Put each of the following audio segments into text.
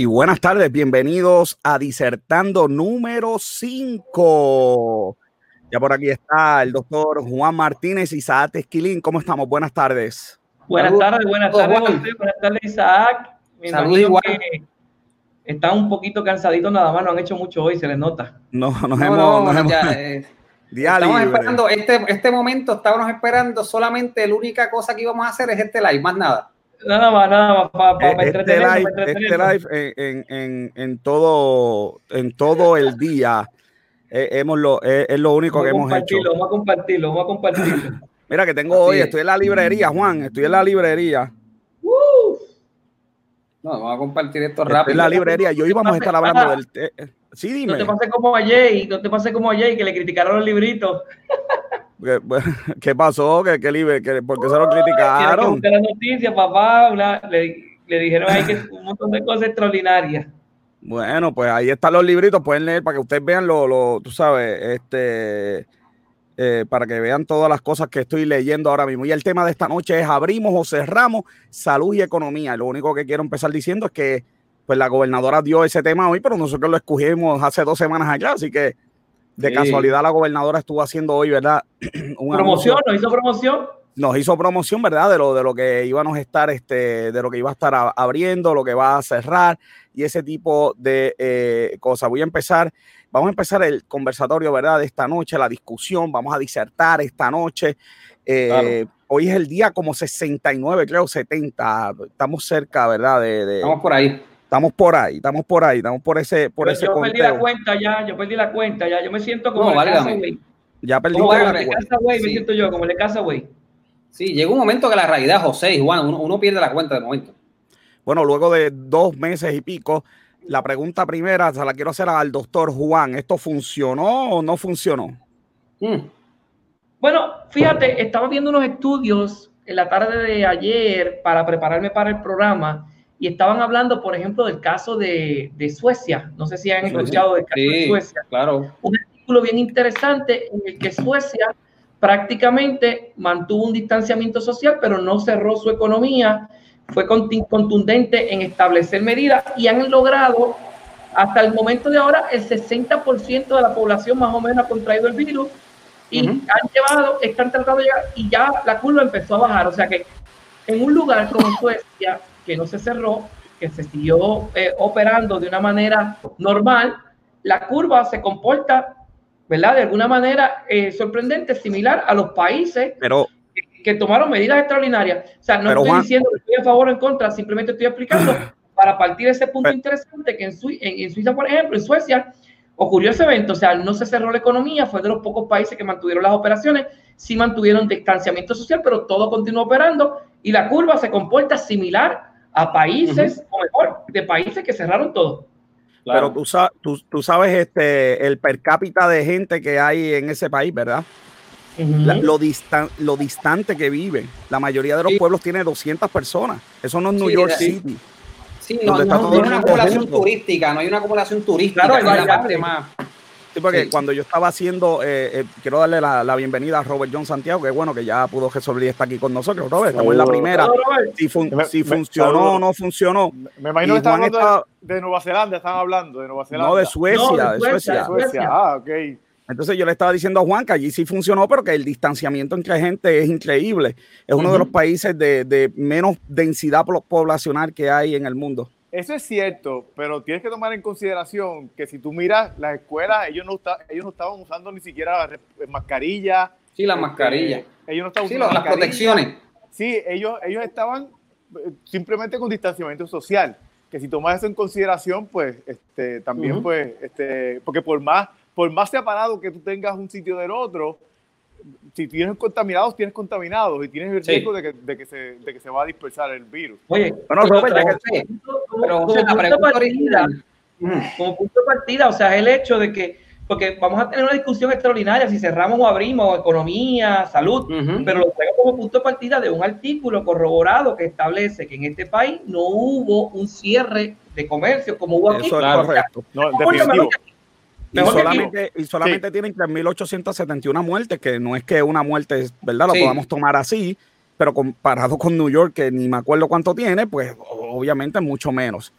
Y buenas tardes, bienvenidos a Disertando número 5. Ya por aquí está el doctor Juan Martínez Isaac Esquilín. ¿Cómo estamos? Buenas tardes. Buenas tardes, buenas tardes, buenas tardes, Isaac. Saludos igual. Están un poquito cansaditos nada más, no han hecho mucho hoy, se les nota. No, nos No, hemos... no, nos hemos- ya, eh, estamos libre. esperando, este, este momento estábamos esperando, solamente la única cosa que íbamos a hacer es este live, más nada. Nada más, nada más, para Eh, Este entretenernos, live, este live en, en- en- en todo, en todo el día eh, hemos lo, eh, es lo único Vamos que hemos hecho. vamos a compartirlo, vamos a compartirlo. Mira que tengo Así hoy, es. estoy en la librería, Juan, estoy en la librería. No, vamos a compartir esto Estoy rápido. en la librería. Yo íbamos a estar hablando Ah. del... eh, sí, No dime. te pases como a Jay, no te pases como a Jay, que le criticaron los libritos. ¿Qué, qué pasó? ¿Qué, qué libre? ¿Qué- ¿Por qué se lo que criticaron? buscar la noticia, papá. una- le, le dijeron ahí que un montón de cosas extraordinarias. Bueno, pues ahí están los libritos, pueden leer para que ustedes vean lo, lo tú sabes, este, eh, para que vean todas las cosas que estoy leyendo ahora mismo. Y el tema de esta noche es abrimos o cerramos salud y economía. Lo único que quiero empezar diciendo es que pues la gobernadora dio ese tema hoy, pero nosotros lo escogimos hace dos semanas allá, así que de Sí. casualidad la gobernadora estuvo haciendo hoy, ¿verdad? Un Promoción, anuncio. nos hizo promoción. nos hizo promoción, ¿verdad? De lo, de lo que íbamos a estar, este, de lo que iba a estar abriendo, lo que va a cerrar y ese tipo de eh, cosas. Voy a empezar, vamos a empezar el conversatorio, ¿verdad? De esta noche, la discusión, vamos a disertar esta noche. Eh, Hoy es el día como 69, creo, 70. Estamos cerca, ¿verdad? De, de- Vamos por ahí. Estamos por ahí, estamos por ahí, estamos por ese, por yo ese yo perdí la cuenta ya, yo perdí la cuenta ya. Yo me siento como No, el. Casaway. Ya perdí ¿Cómo la va? Como el cuenta. Casaway, me Sí. siento yo, como el Casaway. Sí, llega un momento que la realidad, José y Juan, uno, uno pierde la cuenta de momento. Bueno, luego de dos meses y pico, la pregunta primera se la quiero hacer al doctor Juan. ¿Esto funcionó o no funcionó? Mm, Bueno, fíjate, estaba viendo unos estudios en la tarde de ayer para prepararme para el programa y estaban hablando, por ejemplo, del caso de, de Suecia. No sé si han escuchado del caso de sí, Suecia. claro. un artículo bien interesante en el que Suecia prácticamente mantuvo un distanciamiento social, pero no cerró su economía, fue contundente en establecer medidas y han logrado hasta el momento de ahora el 60% de la población más o menos ha contraído el virus y Ujú. han llevado, están tratando de llegar y ya la curva empezó a bajar. O sea que en un lugar como Suecia, que no se cerró, que se siguió eh, operando de una manera normal, la curva se comporta, ¿verdad? De alguna manera eh, sorprendente, similar a los países Pero, que, que tomaron medidas extraordinarias. O sea, no estoy Juan- diciendo que estoy a favor o en contra, simplemente estoy explicando para partir de ese punto Pero- interesante que en, en Suiza, por ejemplo, en Suecia, ocurrió ese evento. O sea, no se cerró la economía, fue de los pocos países que mantuvieron las operaciones, sí mantuvieron distanciamiento social, pero todo continuó operando y la curva se comporta similar a países, o mejor, de países que cerraron todo. claro. pero tú, sa- tú, tú sabes este, el per cápita de gente que hay en ese país, ¿verdad? La- lo, distan- lo distante que viven. La mayoría de los Sí. pueblos tiene 200 personas. Eso no es New Sí, York sí. City. Sí, no, no- no hay una acumulación turística, no hay una acumulación turística, Claro, que es la parte más. Sí, porque Sí. cuando yo estaba haciendo, eh, eh, quiero darle la, la bienvenida a Robert John Santiago, que bueno que ya pudo resolver y está aquí con nosotros. Robert, estamos en la primera. Si, fun- Me- si me- funcionó o no funcionó. Me imagino Y que están Juan hablando está- de, de Nueva Zelanda, están hablando de Nueva Zelanda. No, de Suecia, No, de de Suecia, Suecia. de Suecia. Suecia. Ah, ok. Entonces yo le estaba diciendo a Juan que allí sí funcionó, pero que el distanciamiento entre gente es increíble. Es uno de los países de, de menos densidad po- poblacional que hay en el mundo. Eso es cierto, pero tienes que tomar en consideración que si tú miras las escuelas, ellos no, está- ellos no estaban usando ni siquiera re- mascarilla. Sí, las este, mascarillas. Ellos no estaban usando las mascarilla. protecciones. Sí, ellos, ellos estaban eh, simplemente con distanciamiento social. Que si tomas eso en consideración, pues este, también, pues, este, porque por más, por más separado que tú tengas un sitio del otro, si tienes contaminados, tienes contaminados y tienes el Sí. riesgo de que, de, que se, de que se va a dispersar el virus. Oye, Bueno, pero Robert, ya que- José, como- pero la de pregunta partida. Mm, como punto de partida, o sea, el hecho de que, porque vamos a tener una discusión extraordinaria si cerramos o abrimos economía, salud, ujú. pero lo traigo como punto de partida de un artículo corroborado que establece que en este país no hubo un cierre de comercio como hubo aquí. Eso es correcto. No, definitivo. Y solamente, y solamente tienen 3.871 muertes, que no es que una muerte, ¿verdad? Lo Sí. podamos tomar así, pero comparado con New York, que ni me acuerdo cuánto tiene, pues obviamente mucho menos.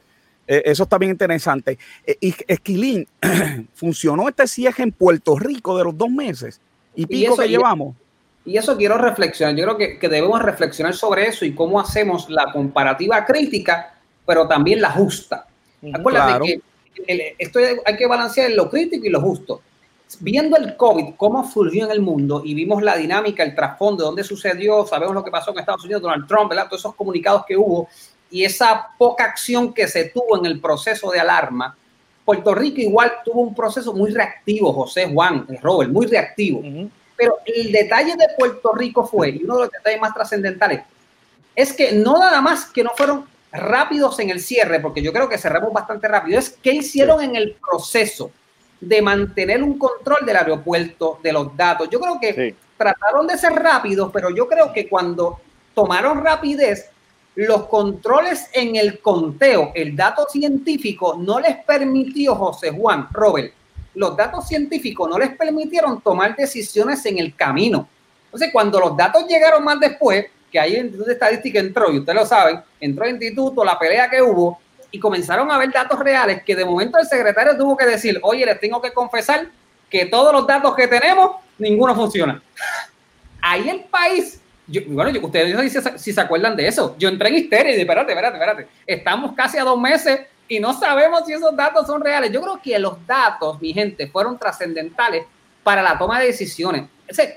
Eh, eso está bien interesante. Eh, y Esquilín, ¿funcionó este cierre en Puerto Rico de los dos meses y pico que llevamos? Y eso quiero reflexionar. Yo creo que, que, debemos reflexionar sobre eso y cómo hacemos la comparativa crítica, pero también la justa. Acuérdate que esto hay que balancear lo crítico y lo justo. Viendo el COVID, cómo surgió en el mundo y vimos la dinámica, el trasfondo, dónde sucedió, sabemos lo que pasó en Estados Unidos, Donald Trump, ¿verdad? todos esos comunicados que hubo y esa poca acción que se tuvo en el proceso de alarma, Puerto Rico igual tuvo un proceso muy reactivo, José Juan, Robert, muy reactivo. Pero el detalle de Puerto Rico fue, y uno de los detalles más trascendentales, es que no nada más que no fueron rápidos en el cierre, porque yo creo que cerramos bastante rápido, es qué hicieron en el proceso de mantener un control del aeropuerto, de los datos. Yo creo que trataron de ser rápidos, pero yo creo que cuando tomaron rapidez, los controles en el conteo, el dato científico no les permitió, José Juan, Robert, los datos científicos no les permitieron tomar decisiones en el camino. Entonces, cuando los datos llegaron más después, que ahí el Instituto de Estadística entró, y ustedes lo saben, entró el instituto, la pelea que hubo, y comenzaron a ver datos reales que de momento el secretario tuvo que decir, oye, les tengo que confesar que todos los datos que tenemos, ninguno funciona. Ahí el país bueno, ustedes no dicen si se acuerdan de eso. Yo entré en histeria y dije, espérate, espérate, espérate. Estamos casi a dos meses y no sabemos si esos datos son reales. Yo creo que los datos, mi gente, fueron trascendentales para la toma de decisiones.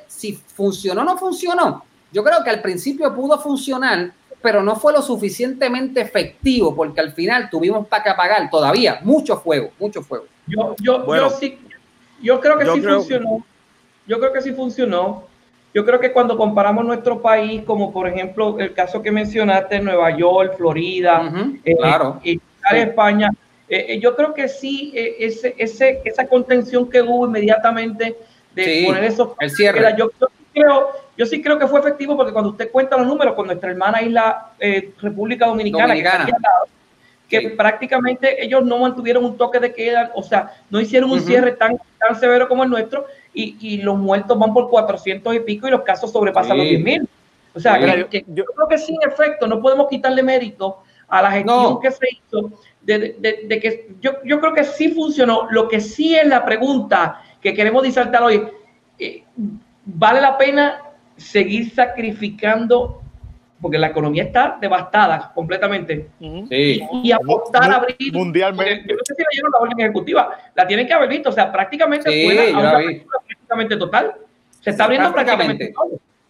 si funcionó o no funcionó, yo creo que al principio pudo funcionar, pero no fue lo suficientemente efectivo porque al final tuvimos para que apagar todavía mucho fuego, mucho fuego. Yo, yo, yo sí, yo creo que sí funcionó. Yo creo que sí funcionó yo creo que cuando comparamos nuestro país, como por ejemplo el caso que mencionaste, Nueva York, Florida, eh, claro. y España, eh, eh, yo creo que sí, ese, ese, esa contención que hubo inmediatamente de poner esos... El cierre. Yo, creo, yo sí creo que fue efectivo porque cuando usted cuenta los números con nuestra hermana isla República Dominicana, Que, prácticamente ellos no mantuvieron un toque de queda, o sea, no hicieron un cierre tan, tan severo como el nuestro, y, los muertos van por 400 y pico y los casos sobrepasan los 10 mil. O sea, yo, creo que sin efecto no podemos quitarle mérito a la gestión que se hizo, de, que yo, yo, creo que sí funcionó. Lo que sí es la pregunta que queremos disertar hoy, eh, ¿vale la pena seguir sacrificando porque la economía está devastada completamente. Sí. Y apostar a abrir. Mundialmente. Yo no sé si leyeron la orden ejecutiva. La tienen que haber visto. O sea, prácticamente sí, una prácticamente total. Se está abriendo prácticamente,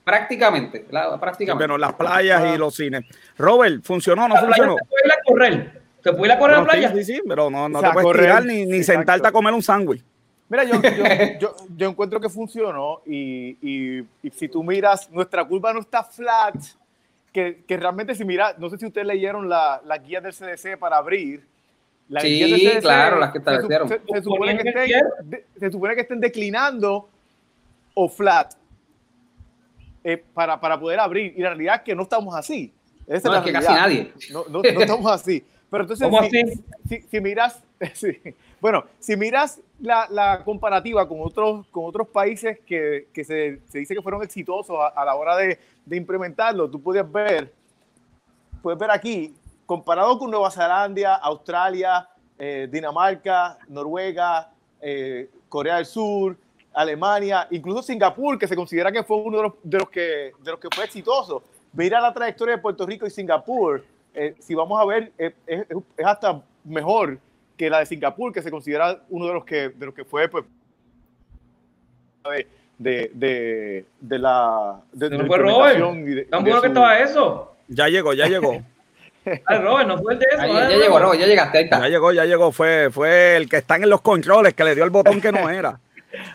prácticamente Prácticamente. Bueno, las playas y los cines. Robert, ¿funcionó o no funcionó? Se puede ir a correr. Se puede ir a correr a la playa. Sí, sí, pero no, no te puedes correr, tirar ni, ni sentarte a comer un sándwich. Mira, yo, yo, yo, encuentro que funcionó y, y, y si tú miras, nuestra curva no está flat, que, que, realmente si mira, no sé si ustedes leyeron la, la guía del CDC para abrir. La sí, claro, las que establecieron. Se, se, supone que estén, se supone que estén declinando o flat eh, para, para poder abrir. Y la realidad es que no estamos así. Esa no, es, que casi nadie. No, no, no, estamos así. Pero entonces, ¿Cómo si, así? Si, si, miras, sí, bueno, si miras la, la, comparativa con otros, países que, que se, dice que fueron exitosos a, la hora de, implementarlo, tú puedes ver, puedes ver aquí, comparado con Nueva Zelanda, Australia, eh, Dinamarca, Noruega, eh, Corea del Sur, Alemania, incluso Singapur, que se considera que fue uno de los, que, de los que fue exitoso. Mira la trayectoria de Puerto Rico y Singapur. Eh, si vamos a ver, es, es hasta mejor que la de Singapur, que se considera uno de los que, de los que fue pues, de, de, de, la de, no fue Robert. tan bueno que estaba eso. Ya llegó, ya llegó. Ay, Robert, no fue el de eso. ya, ya llegó, Robert, ya llegaste. Ahí está. Ya llegó, ya llegó. Fue, fue el que está en los controles que le dio el botón que no era.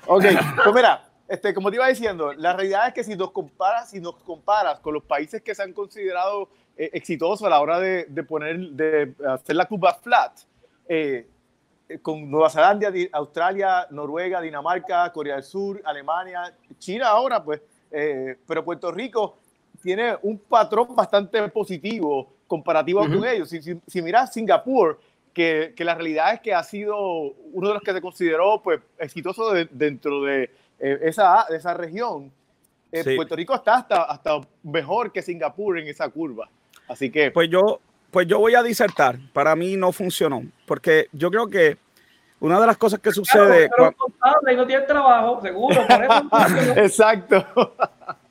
ok, pues mira, este, como te iba diciendo, la realidad es que si nos comparas, si nos comparas con los países que se han considerado eh, exitosos a la hora de, de, poner, de hacer la curva flat, eh, con Nueva Zelanda, Australia, Noruega, Dinamarca, Corea del Sur, Alemania, China ahora, pues, eh, pero Puerto Rico tiene un patrón bastante positivo comparativo uh -huh. con ellos. Si, si, si, miras Singapur, que, que, la realidad es que ha sido uno de los que se consideró pues, exitoso de, dentro de eh, esa, de esa región, eh, sí. Puerto Rico está hasta, hasta mejor que Singapur en esa curva. Así que... Pues yo, pues yo voy a disertar. Para mí no funcionó, porque yo creo que una de las cosas que sucede. Claro, no tiene trabajo, seguro. Exacto.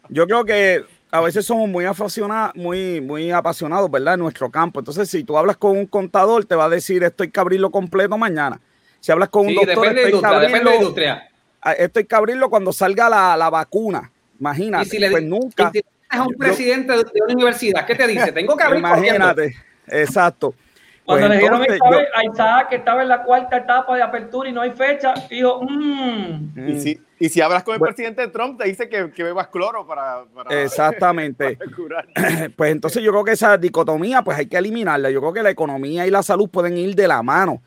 Yo creo que a veces somos muy apasionados, muy, muy apasionados, ¿verdad? En nuestro campo. Entonces, si tú hablas con un contador, te va a decir esto hay que abrirlo completo mañana. Si hablas con un doctor, depende esto, hay industria, de industria. Ah, esto hay que abrirlo cuando salga la, la vacuna. Imagínate, si le, pues nunca. Si es un presidente de una universidad, ¿qué te dice? Tengo que abrir. Imagínate, exacto. Cuando pues le dijeron a Isaac que estaba en la cuarta etapa de apertura y no hay fecha, dijo, mmm. Y, si, y si hablas con el presidente Trump, te dice que, que bebas cloro para, para Exactamente. pues entonces yo creo que esa dicotomía pues hay que eliminarla. Yo creo que la economía y la salud pueden ir de la mano.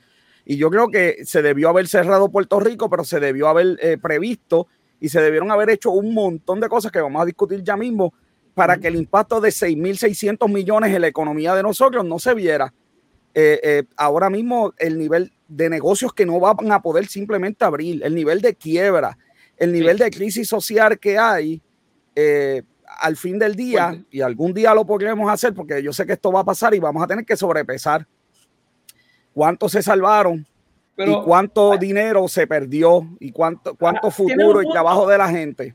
Y yo creo que se debió haber cerrado Puerto Rico, pero se debió haber eh, previsto y se debieron haber hecho un montón de cosas que vamos a discutir ya mismo para que el impacto de 6.600 millones en la economía de nosotros no se viera eh, eh, ahora mismo el nivel de negocios que no van a poder simplemente abrir, el nivel de quiebra, el nivel de crisis social que hay, eh, al fin del día, y algún día lo podremos hacer, porque yo sé que esto va a pasar y vamos a tener que sobrepesar. Cuántos se salvaron y cuánto dinero se perdió y cuánto, cuánto futuro y trabajo de la gente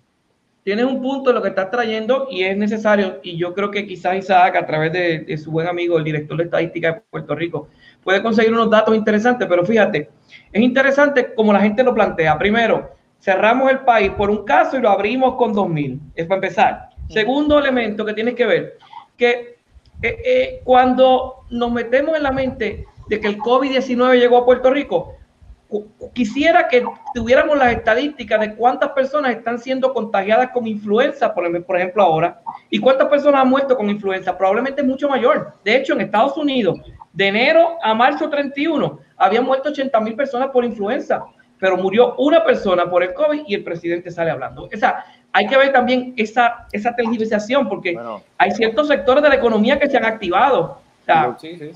tienes un punto de lo que estás trayendo y es necesario, y yo creo que quizás Isaac, a través de, su buen amigo, el director de estadística de Puerto Rico, puede conseguir unos datos interesantes, pero fíjate, es interesante como la gente lo plantea. Primero, cerramos el país por un caso y lo abrimos con 2.000, es para empezar. Segundo elemento que tienes que ver, que eh, eh, cuando nos metemos en la mente de que el COVID-19 llegó a Puerto Rico, quisiera que tuviéramos las estadísticas de cuántas personas están siendo contagiadas con influenza, por, ejemplo, ahora, y cuántas personas han muerto con influenza, probablemente mucho mayor. De hecho, en Estados Unidos, de enero a marzo 31, habían muerto 80 mil personas por influenza, pero murió una persona por el COVID y el presidente sale hablando. O sea, hay que ver también esa, esa tergiversación, porque hay ciertos sectores de la economía que se han activado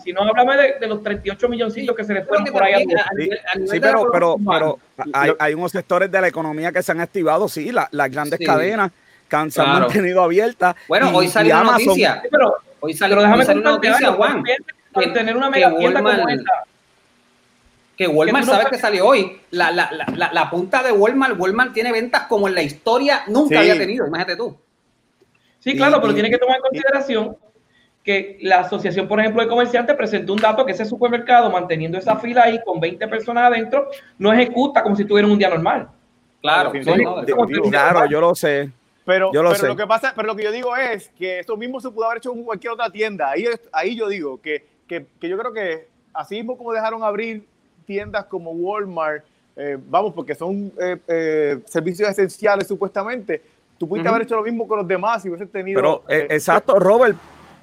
si no, hablamos de, los 38 milloncitos que se les fueron por ahí. sí, pero, pero, pero hay, hay, unos sectores de la economía que se han activado, sí, las grandes cadenas que se han mantenido abiertas. Bueno, hoy salió una noticia. pero, hoy salió, pero déjame una noticia, Juan. Que, tener una mega tienda como esta. Que Walmart, ¿sabes que salió hoy? La, la, la, la, punta de Walmart, Walmart tiene ventas como en la historia nunca había tenido, imagínate tú. Sí, claro, pero tiene que tomar en consideración que la Asociación, por ejemplo, de Comerciantes presentó un dato que ese supermercado, manteniendo esa fila ahí con 20 personas adentro, no ejecuta como si tuvieran un día normal. Claro, claro, yo lo sé. Pero, yo lo, pero lo que pasa, pero lo que yo digo es que esto mismo se pudo haber hecho en cualquier otra tienda. Ahí, ahí yo digo que, que, que yo creo que así mismo como dejaron abrir tiendas como Walmart, eh, vamos, porque son eh, eh, servicios esenciales supuestamente, tú pudiste haber hecho lo mismo con los demás y hubiese tenido... Pero, exacto, Robert,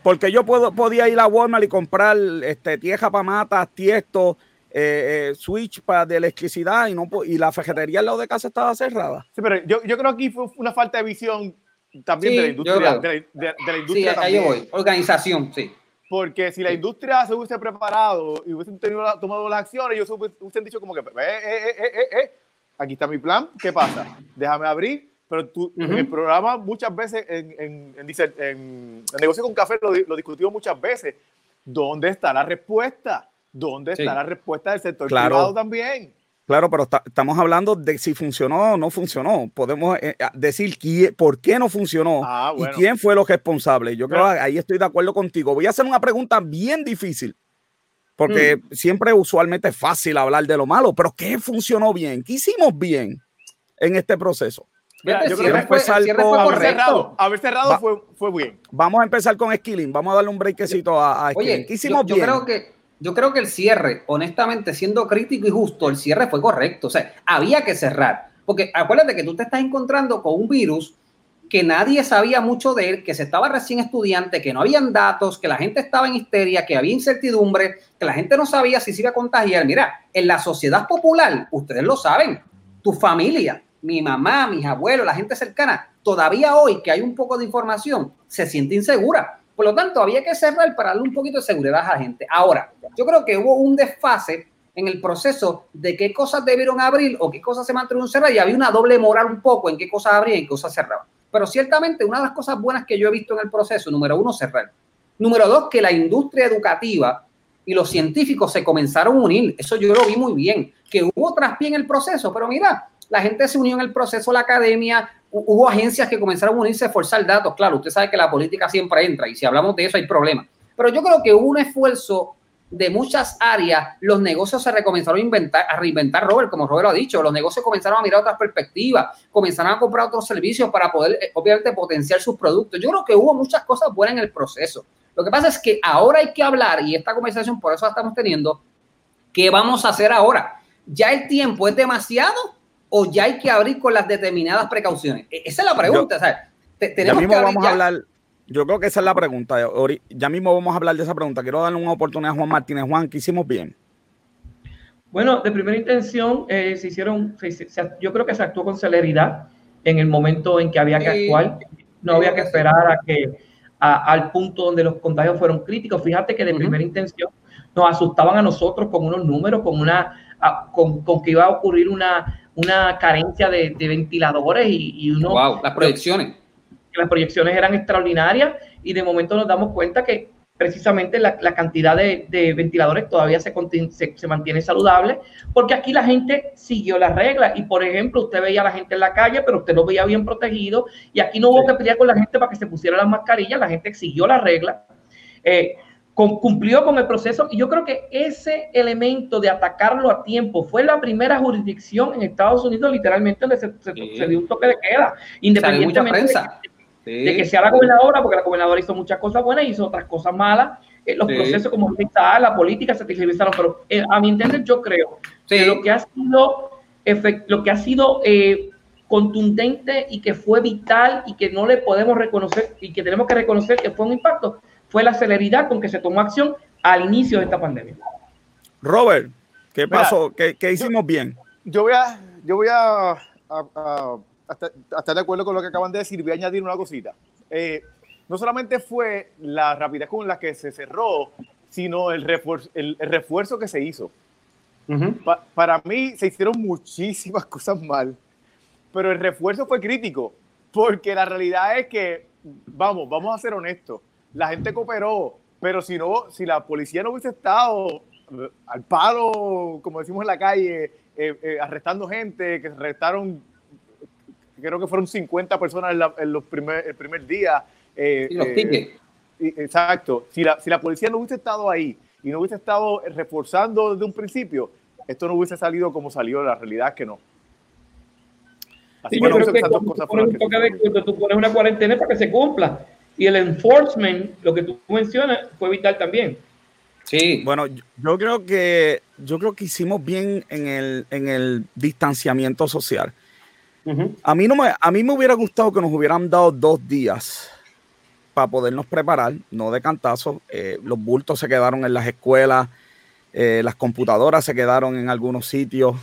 porque yo puedo, podía ir a Walmart y comprar este, tieja para matas, tiesto, eh, eh, switch para de electricidad y, no, y la ferretería al lado de casa estaba cerrada. Sí, pero yo, yo creo que aquí fue una falta de visión también de la industria. De, la industria sí, ahí yo voy. Organización, sí. Porque si la industria se hubiese preparado y hubiesen tenido, tomado las acciones, ellos hubiesen dicho como que, eh, eh, eh, eh, aquí está mi plan, ¿qué pasa? Déjame abrir, pero tú, en el programa muchas veces, en, en, en, en negocio con café lo, lo, discutimos muchas veces. ¿Dónde está la respuesta? ¿Dónde está la respuesta del sector privado también? Claro, pero estamos hablando de si funcionó o no funcionó. Podemos eh, decir por qué no funcionó ah, y quién fue los responsables. Yo creo que ahí estoy de acuerdo contigo. Voy a hacer una pregunta bien difícil, porque mm. siempre usualmente es fácil hablar de lo malo, pero ¿qué funcionó bien? ¿Qué hicimos bien en este proceso? Yo creo que empezar con haber cerrado, haber cerrado fue, fue, bien. Vamos a empezar con Skilling. Vamos a darle un breakcito a, a Oye, ¿Qué hicimos yo, yo Creo que, yo creo que el cierre, honestamente, siendo crítico y justo, el cierre fue correcto. O sea, había que cerrar. Porque acuérdate que tú te estás encontrando con un virus que nadie sabía mucho de él, que se estaba recién estudiante, que no habían datos, que la gente estaba en histeria, que había incertidumbre, que la gente no sabía si se iba a contagiar. Mira, en la sociedad popular, ustedes lo saben, tu familia, mi mamá, mis abuelos, la gente cercana, todavía hoy que hay un poco de información, se siente insegura. Por lo tanto, había que cerrar para darle un poquito de seguridad a la gente. Ahora, yo creo que hubo un desfase en el proceso de qué cosas debieron abrir o qué cosas se mantuvieron cerradas y había una doble moral un poco en qué cosas abrían y qué cosas cerraban. Pero ciertamente una de las cosas buenas que yo he visto en el proceso, número uno, cerrar. Número dos, que la industria educativa y los científicos se comenzaron a unir. Eso yo lo vi muy bien, que hubo traspié en el proceso, pero mira, la gente se unió en el proceso, la academia, hubo agencias que comenzaron a unirse a forzar datos. Claro, usted sabe que la política siempre entra y si hablamos de eso hay problemas. Pero yo creo que hubo un esfuerzo de muchas áreas, los negocios se recomenzaron a, a reinventar, Robert, como Robert lo ha dicho, los negocios comenzaron a mirar otras perspectivas, comenzaron a comprar otros servicios para poder, eh, obviamente, potenciar sus productos. Yo creo que hubo muchas cosas buenas en el proceso. Lo que pasa es que ahora hay que hablar, y esta conversación por eso la estamos teniendo, ¿qué vamos a hacer ahora? ¿Ya el tiempo es demasiado o ya hay que abrir con las determinadas precauciones? E-, esa es la pregunta. tenemos que vamos a hablar yo creo que esa es la pregunta. Ya mismo vamos a hablar de esa pregunta. Quiero darle una oportunidad a Juan Martínez. Juan, ¿qué hicimos bien? Bueno, de primera intención eh, se hicieron, yo creo que se actuó con celeridad en el momento en que había que actuar. No había que esperar a que al punto donde los contagios fueron críticos. Fíjate que de primera intención nos asustaban a nosotros con unos números, con una, con, que iba a ocurrir una, una carencia de, ventiladores y, y uno. Wow, las proyecciones las proyecciones eran extraordinarias y de momento nos damos cuenta que precisamente la, cantidad de, ventiladores todavía se, se, mantiene saludable, porque aquí la gente siguió las reglas y, por ejemplo, usted veía a la gente en la calle, pero usted lo veía bien protegido y aquí no hubo que pelear con la gente para que se pusiera las mascarillas, la gente siguió las reglas, eh, cumplió con el proceso y yo creo que ese elemento de atacarlo a tiempo fue la primera jurisdicción en Estados Unidos literalmente donde se, dio un toque de queda, independientemente de, de que sea la gobernadora, porque la gobernadora hizo muchas cosas buenas y hizo otras cosas malas. Eh, los procesos como está, la política se tergiversaron, pero eh, a mi entender yo creo que lo que ha sido, lo que ha sido eh, contundente y que fue vital y que no le podemos reconocer y que tenemos que reconocer que fue un impacto, fue la celeridad con que se tomó acción al inicio de esta pandemia. Robert, ¿qué pasó? ¿Qué, hicimos bien? Yo voy a, yo voy a estar de acuerdo con lo que acaban de decir, voy a añadir una cosita. Eh, no solamente fue la rapidez con la que se cerró, sino el refuerzo, el, refuerzo que se hizo. para mí se hicieron muchísimas cosas mal, pero el refuerzo fue crítico, porque la realidad es que, vamos, vamos a ser honestos, la gente cooperó, pero si no, si la policía no hubiese estado eh, al palo, como decimos en la calle, eh, arrestando gente, que arrestaron creo que fueron 50 personas en, los primer, el primer día. Eh, los eh, exacto. Si la, si la policía no hubiese estado ahí y no hubiese estado reforzando desde un principio, esto no hubiese salido como salió. La realidad es que no. Así que, tú, pones tú pones una cuarentena para que se cumpla. Y el enforcement, lo que tú mencionas, fue vital también. Sí. Bueno, yo creo que yo creo que hicimos bien en el, en el distanciamiento social a, mí no me, a mí me hubiera gustado que nos hubieran dado dos días para podernos preparar, no de cantazo. Eh, los bultos se quedaron en las escuelas, eh, las computadoras se quedaron en algunos sitios.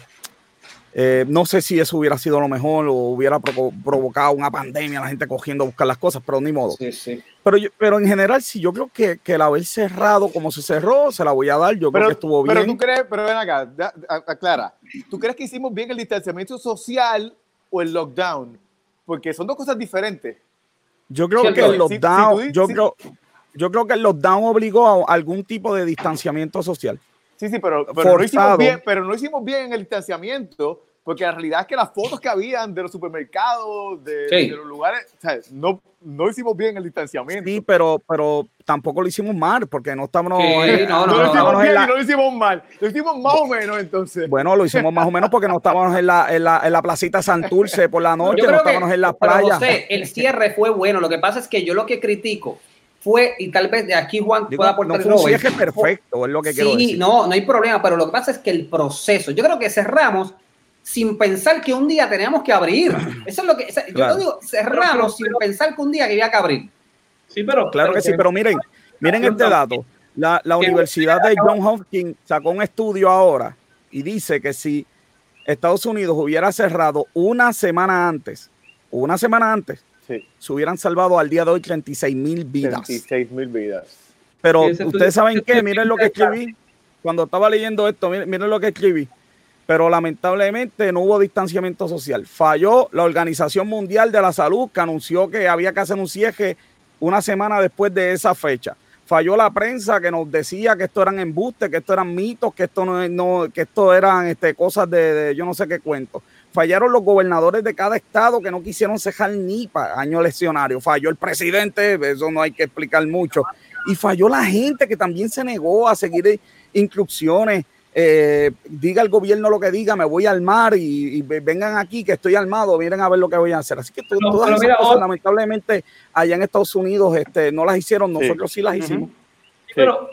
Eh, no sé si eso hubiera sido lo mejor o hubiera provocado una pandemia, la gente cogiendo a buscar las cosas, pero ni modo. Pero, pero en general, sí, yo creo que, que el haber cerrado como se cerró, se la voy a dar. Yo creo que estuvo bien. Pero tú crees, pero ven acá, aclara. ¿Tú crees que hicimos bien el distanciamiento social o el lockdown? Porque son dos cosas diferentes. Yo creo que el lockdown, yo, creo, yo creo que el lockdown obligó a algún tipo de distanciamiento social. Sí, sí, pero, pero, no hicimos bien, pero no hicimos bien en el distanciamiento porque la realidad es que las fotos que habían de los supermercados, de, los lugares, no, no hicimos bien el distanciamiento. Sí, pero, pero tampoco lo hicimos mal, porque no estábamos. no, no, lo hicimos bien y no lo hicimos mal. Lo hicimos más o menos, entonces. Bueno, lo hicimos más o menos porque no estábamos en la, en la, en la placita Santurce por la noche, no estábamos en la playa. José, el cierre fue bueno. Lo que pasa es que yo lo que critico fue, y tal vez de aquí Juan pueda aportar. No fue un cierre perfecto, es lo que sí, quiero decir. no, no hay problema, pero lo que pasa es que el proceso, yo creo que cerramos sin pensar que un día teníamos que abrir. Eso es lo que. Yo digo, cerramos sin pensar que un día había que abrir. Sí, pero. Claro que sí, pero miren, miren este dato. La, la Universidad de John Hopkins sacó un estudio ahora y dice que si Estados Unidos hubiera cerrado una semana antes, una semana antes, se hubieran salvado al día de hoy 36 mil vidas. 36 mil vidas. Pero ustedes saben qué, miren lo que escribí. Cuando estaba leyendo esto, miren lo que escribí pero lamentablemente no hubo distanciamiento social. Falló la Organización Mundial de la Salud que anunció que había que hacer un cierre una semana después de esa fecha. falló la prensa que nos decía que esto eran embustes, que esto eran mitos, que esto no, no que esto eran este, cosas de, yo no sé qué cuento. Fallaron los gobernadores de cada estado que no quisieron cejar ni para año leccionario. Falló el presidente, eso no hay que explicar mucho. Y falló la gente que también se negó a seguir instrucciones. Eh, diga el gobierno lo que diga, me voy al mar y, vengan aquí que estoy armado, miren a ver lo que voy a hacer. Así que todas esas cosas, lamentablemente, allá en Estados Unidos este, no las hicieron, nosotros sí, las hicimos. pero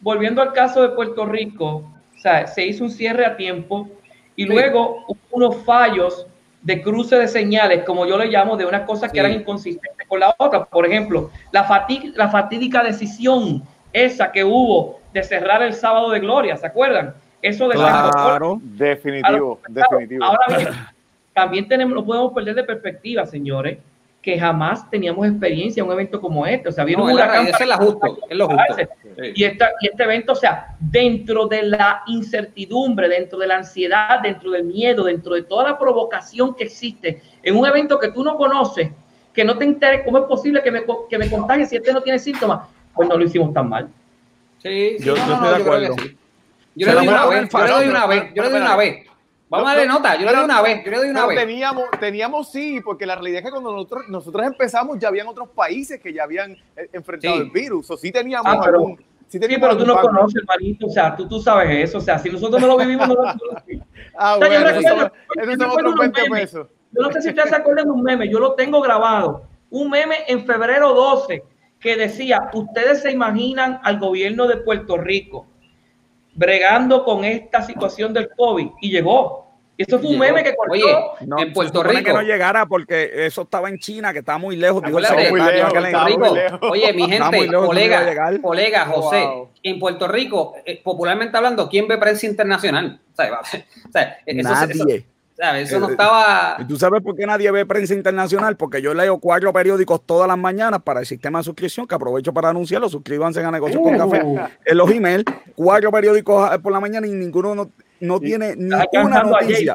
volviendo al caso de Puerto Rico, o sea, se hizo un cierre a tiempo y luego hubo unos fallos de cruce de señales, como yo le llamo, de unas cosas que eran inconsistentes con la otra. Por ejemplo, la, la fatídica decisión esa que hubo de cerrar el sábado de gloria, ¿se acuerdan? Eso de claro, definitivo, definitivo. Ahora bien, también tenemos, no podemos perder de perspectiva, señores, que jamás teníamos experiencia en un evento como este. O sea, vieron un huracán. Es, lo justo, es lo justo. Y, esta, y este evento, o sea, dentro de la incertidumbre, dentro de la ansiedad, dentro del miedo, dentro de toda la provocación que existe en un evento que tú no conoces, que no te interesa, ¿cómo es posible que me, que me contagie si este no tiene síntomas? Pues no lo hicimos tan mal. Sí, yo, estoy de acuerdo. Yo le doy una vez, yo le doy una vez, yo le doy una vez. Vamos a darle nota, yo le doy una vez, yo le doy una vez. Teníamos, teníamos sí, porque la realidad es que cuando nosotros, nosotros empezamos ya habían otros países que ya habían eh, enfrentado el virus, o sí teníamos ah, pero, Sí, pero tú no conoces, Marito, o sea, tú, tú sabes eso, o sea, si nosotros no lo vivimos, no lo Ah, bueno, eso, son, otros 20 pesos. Yo no sé si ustedes se acuerdan de un meme, yo lo tengo grabado, un meme en febrero 12, que decía, ustedes se imaginan al gobierno de Puerto Rico bregando con esta situación del COVID y llegó. Eso fue un meme que cortó. Oye, en Puerto Rico. que no llegara porque eso estaba en China, que estaba muy lejos. Oye, mi gente, colega, colega José, en Puerto Rico, eh, popularmente hablando, ¿quién ve prensa internacional? Nadie. Eso no estaba. ¿Y tú sabes por qué nadie ve prensa internacional? Porque yo leo cuatro periódicos todas las mañanas para el sistema de suscripción, que aprovecho para anunciarlo. Suscríbanse a Negocios con Café uh. en los emails. Cuatro periódicos por la mañana y ninguno no, tiene ninguna noticia.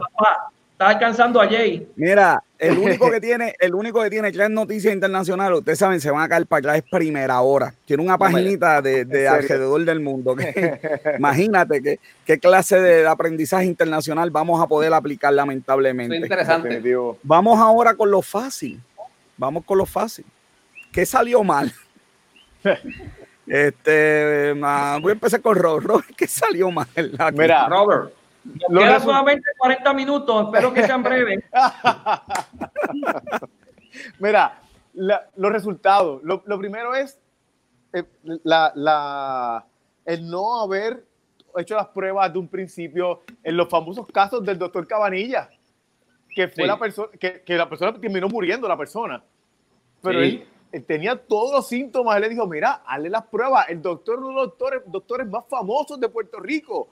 Está alcanzando a Jay. Mira, el único que tiene, el único que tiene tres noticias internacionales, ustedes saben, se van a caer para allá, es primera hora. Tiene una paginita de, alrededor del mundo. imagínate qué, qué clase de aprendizaje internacional vamos a poder aplicar, lamentablemente. interesante. Vamos ahora con lo fácil. Vamos con lo fácil. ¿Qué salió mal? Este, voy a empezar con Robert. ¿qué salió mal? Mira, Robert. Queda solamente 40 minutos, espero que sean breves. Mira, los resultados. Lo, primero es eh, la, el no haber hecho las pruebas de un principio en los famosos casos del doctor Cabanilla, que fue la persona que, la persona terminó muriendo, la persona. Pero él, tenía todos los síntomas. Él le dijo: Mira, hazle las pruebas. El doctor, uno de los doctores, doctores más famosos de Puerto Rico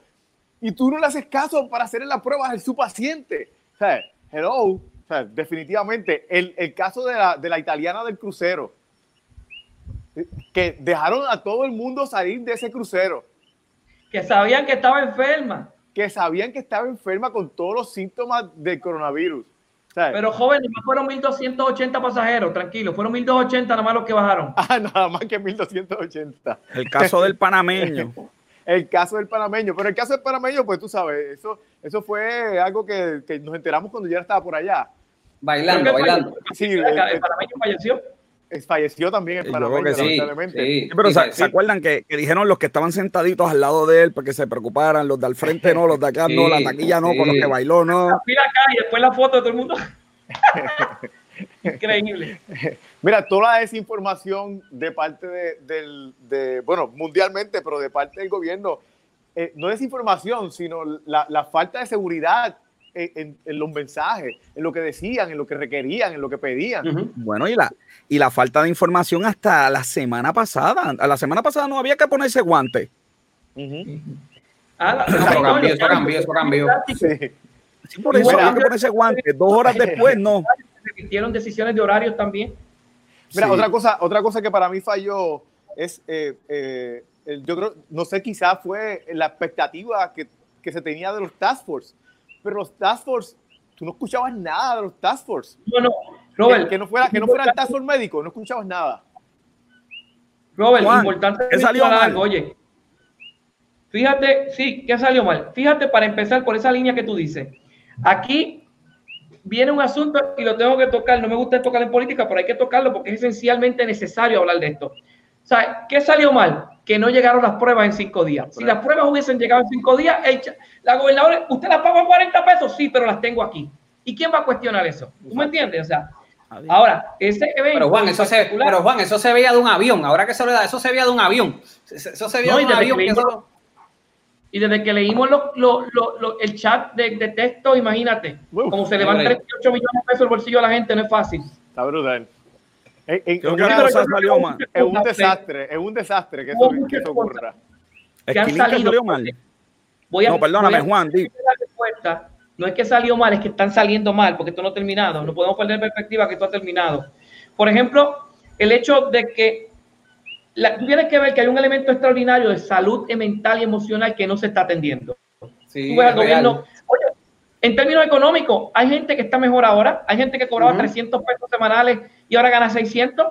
y tú no le haces caso para hacer la prueba a su paciente. O sea, hello, o sea, definitivamente, el, el caso de la, de la, italiana del crucero, que dejaron a todo el mundo salir de ese crucero. Que sabían que estaba enferma. Que sabían que estaba enferma con todos los síntomas del coronavirus. Pero jóvenes, no fueron 1.280 pasajeros, tranquilo, fueron 1.280 nada más los que bajaron. Ah, nada más que 1.280. El caso del panameño. el caso del panameño. Pero el caso del panameño, pues tú sabes, eso, eso fue algo que, que nos enteramos cuando ya estaba por allá. Bailando, bailando. Sí, el, panameño falleció. Falleció también el panameño, sí, sí, pero ¿se, acuerdan que, que, dijeron los que estaban sentaditos al lado de él para que se preocuparan? Los de al frente no, los de acá no, la taquilla no, con los que bailó no. Mira acá y después la foto de todo el mundo. Increíble. Mira, toda la desinformación de parte de, del, de, bueno, mundialmente, pero de parte del gobierno, eh, no desinformación, sino la, la, falta de seguridad en, en, los mensajes, en lo que decían, en lo que requerían, en lo que pedían. Bueno, y la, y la falta de información hasta la semana pasada. A la semana pasada no había que ponerse guante. Ah, eso cambió, eso cambió, eso cambió. Sí. por eso había que ponerse guante. Dos horas después, no repitieron decisiones de horarios también. Mira, otra, cosa, otra cosa que para mí falló es, eh, eh, yo creo, no sé, quizás fue la expectativa que, que, se tenía de los Task Force, pero los Task Force, tú no escuchabas nada de los Task Force. Bueno, Robert, que, no fuera, que no fuera el Task Force médico, no escuchabas nada. Robert, importante que salió mal? oye, fíjate, sí, ¿qué salió mal? Fíjate para empezar por esa línea que tú dices. Aquí viene un asunto y lo tengo que tocar. No me gusta tocar en política, pero hay que tocarlo porque es esencialmente necesario hablar de esto. O sea, ¿qué salió mal? Que no llegaron las pruebas en cinco días. Si las pruebas hubiesen llegado en cinco días, la gobernadora, ¿usted las pagó 40 pesos? Sí, pero las tengo aquí. ¿Y quién va a cuestionar eso? ¿Tú me entiendes? O sea, ahora, ese evento. Pero Juan, eso se, pero Juan, eso se veía de un avión. Ahora que se lo da, eso se veía de un avión. Eso se veía de un avión. Y desde que leímos el chat de, texto, imagínate, como se le van 38 millones de pesos el bolsillo a la gente, no es fácil. Está brutal. En, es un desastre, es un desastre que eso, que eso ocurra. Que han salido mal. Voy a, no, perdóname, Juan. No es que salió mal, es que están saliendo mal, porque esto no ha terminado. No podemos perder perspectiva que esto ha terminado. Por ejemplo, el hecho de que la, tú tienes que ver que hay un elemento extraordinario de salud mental y emocional que no se está atendiendo. Sí, tú ves al gobierno, oye, en términos económicos, hay gente que está mejor ahora, hay gente que cobraba 300 pesos semanales y ahora gana 600.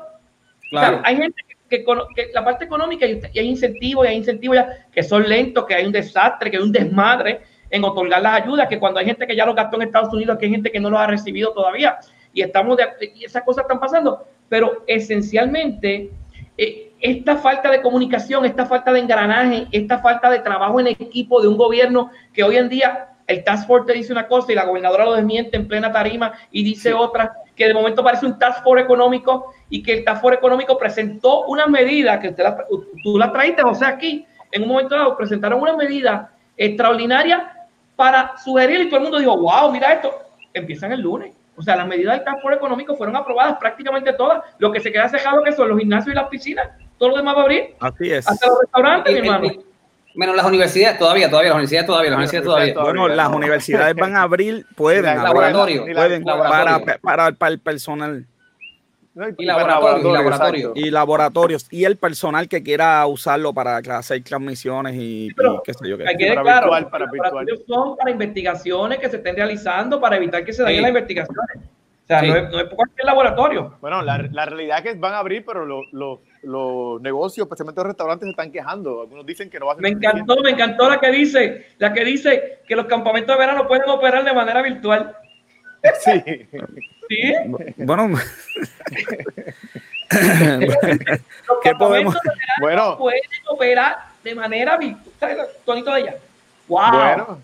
Claro. hay gente que, que, la parte económica y, hay incentivos y hay incentivos ya que son lentos, que hay un desastre, que hay un desmadre en otorgar las ayudas, que cuando hay gente que ya lo gastó en Estados Unidos, que hay gente que no lo ha recibido todavía y estamos de, y esas cosas están pasando, pero esencialmente eh, esta falta de comunicación, esta falta de engranaje, esta falta de trabajo en equipo de un gobierno que hoy en día el Task Force te dice una cosa y la gobernadora lo desmiente en plena tarima y dice otra, que de momento parece un Task Force económico y que el Task Force económico presentó una medida que usted tú la traíste, José, aquí, en un momento dado presentaron una medida extraordinaria para sugerir y todo el mundo dijo, wow, mira esto, empiezan el lunes. O sea, las medidas del Task Force económico fueron aprobadas prácticamente todas. Lo que se queda cejado que son los gimnasios y las piscinas, todo lo demás va a abrir. Así es. Hasta los restaurantes, mi hermano. Menos las universidades todavía, todavía, las universidades todavía, las universidades todavía. Bueno, las universidades van a abrir, pueden, laboratorio, pueden para, para, para, el personal. y, laboratorios, y, laboratorios. y el personal que quiera usarlo para hacer transmisiones y, qué sé yo qué. Hay que para claro, virtual, para virtual. son para investigaciones que se estén realizando para evitar que se dañen las investigaciones. O sea, no, es, no es poco el laboratorio. Bueno, la, la, realidad es que van a abrir, pero los lo, lo negocios, especialmente los restaurantes, se están quejando. Algunos dicen que no va a ser Me encantó, me encantó la que dice, la que dice que los campamentos de verano pueden operar de manera virtual. Sí. ¿Sí? Bueno. ¿Qué podemos? Bueno. Pueden operar de manera virtual. Tonito de allá. Wow. Bueno.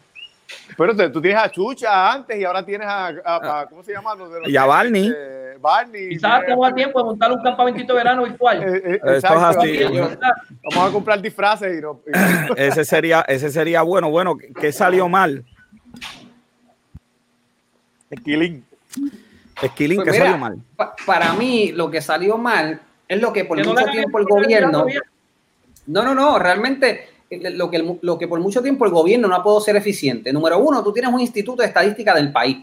Pero tú tienes a Chucha antes y ahora tienes a, a, ¿cómo se llama? y a Barney. Este, Barney. Quizás tengo a tiempo de montar un campamentito de verano virtual. Eh, eh, exacto, Vamos a comprar disfraces y no. ese sería, ese sería bueno. Bueno, ¿qué salió mal? Esquilín. Esquilín, pues ¿qué salió mal? para mí, lo que salió mal es lo que por mucho tiempo el gobierno. No, no, no, realmente lo que, lo que por mucho tiempo el gobierno no ha podido ser eficiente. Número uno, tú tienes un instituto de estadística del país,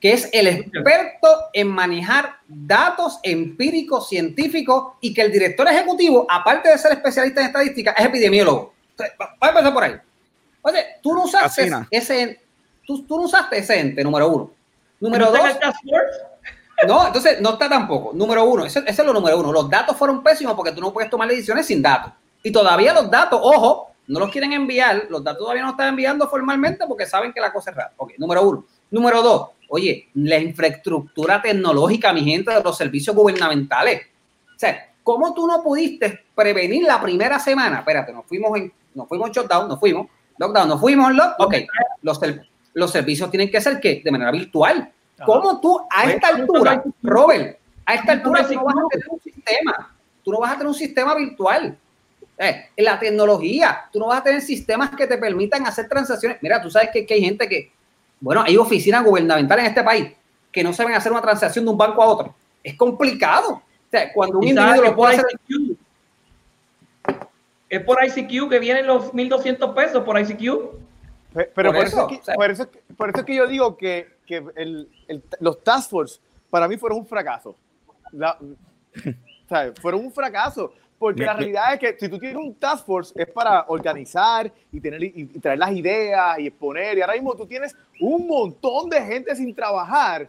que es el experto en manejar datos empíricos, científicos, y que el director ejecutivo, aparte de ser especialista en estadística, es epidemiólogo. Va a empezar por ahí. Oye, tú no usaste ese, tú, tú, no usaste ese ente, número uno. Número dos. No, entonces no está tampoco. Número uno, ese, ese, es lo número uno. Los datos fueron pésimos porque tú no puedes tomar decisiones sin datos. Y todavía los datos, ojo, no los quieren enviar, los datos todavía no están enviando formalmente porque saben que la cosa es rara. Ok, número uno. Número dos, oye, la infraestructura tecnológica, mi gente, de los servicios gubernamentales. O sea, ¿cómo tú no pudiste prevenir la primera semana? Espérate, nos fuimos en, nos fuimos en shutdown, nos fuimos, lockdown, nos fuimos en lockdown. Ok, los, los servicios tienen que ser que de manera virtual. ¿Cómo tú a esta altura, Robert, a esta altura tú no vas a tener un sistema? Tú no vas a tener un sistema virtual. Eh, la tecnología, tú no vas a tener sistemas que te permitan hacer transacciones. Mira, tú sabes que, hay gente que, bueno, hay oficinas gubernamentales en este país que no saben hacer una transacción de un banco a otro. Es complicado. O sea, cuando un individuo lo puede hacer. Es por ICQ que vienen los 1.200 pesos por ICQ. Pero por, eso, por, eso, por, eso, es que yo digo que, que el, los task force para mí fueron un fracaso. o sea, fueron un fracaso. Porque la realidad es que si tú tienes un task force es para organizar y, tener, y, traer las ideas y exponer. Y ahora mismo tú tienes un montón de gente sin trabajar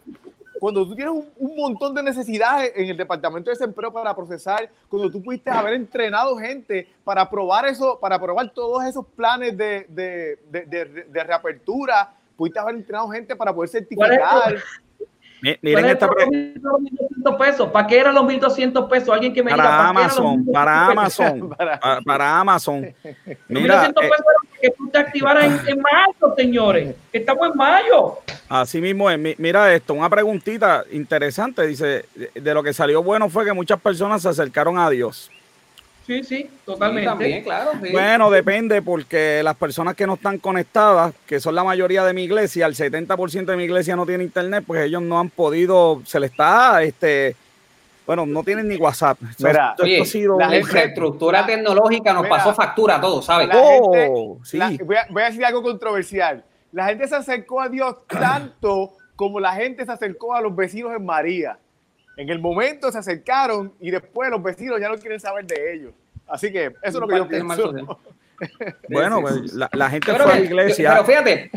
cuando tú tienes un, montón de necesidades en el Departamento de Desempleo para procesar, cuando tú pudiste haber entrenado gente para probar eso, para probar todos esos planes de, de, de, de reapertura, pudiste haber entrenado gente para poder certificar. Miren esta pesos. ¿Para qué eran los 1.200 pesos? Alguien que me para diga. Amazon, para Amazon, para, para, Amazon. Mira, 1.200 pesos eh, que tú te activaras en, en, mayo, señores. Estamos en mayo. Así mismo es. Mira esto, una preguntita interesante. Dice, de lo que salió bueno fue que muchas personas se acercaron a Dios. Sí, sí, totalmente. claro. Bueno, depende porque las personas que no están conectadas, que son la mayoría de mi iglesia, el 70% de mi iglesia no tiene internet, pues ellos no han podido, se le está, este, bueno, no tienen ni WhatsApp. Mira, la infraestructura tecnológica nos pasó factura a todos, ¿sabes? Oh, sí. voy, a, voy a decir algo controversial. La gente se acercó a Dios tanto como la gente se acercó a los vecinos en María. En el momento se acercaron y después los vecinos ya no quieren saber de ellos. Así que eso es lo que yo pienso. Bueno, pues, la, gente fue a la iglesia. Pero fíjate,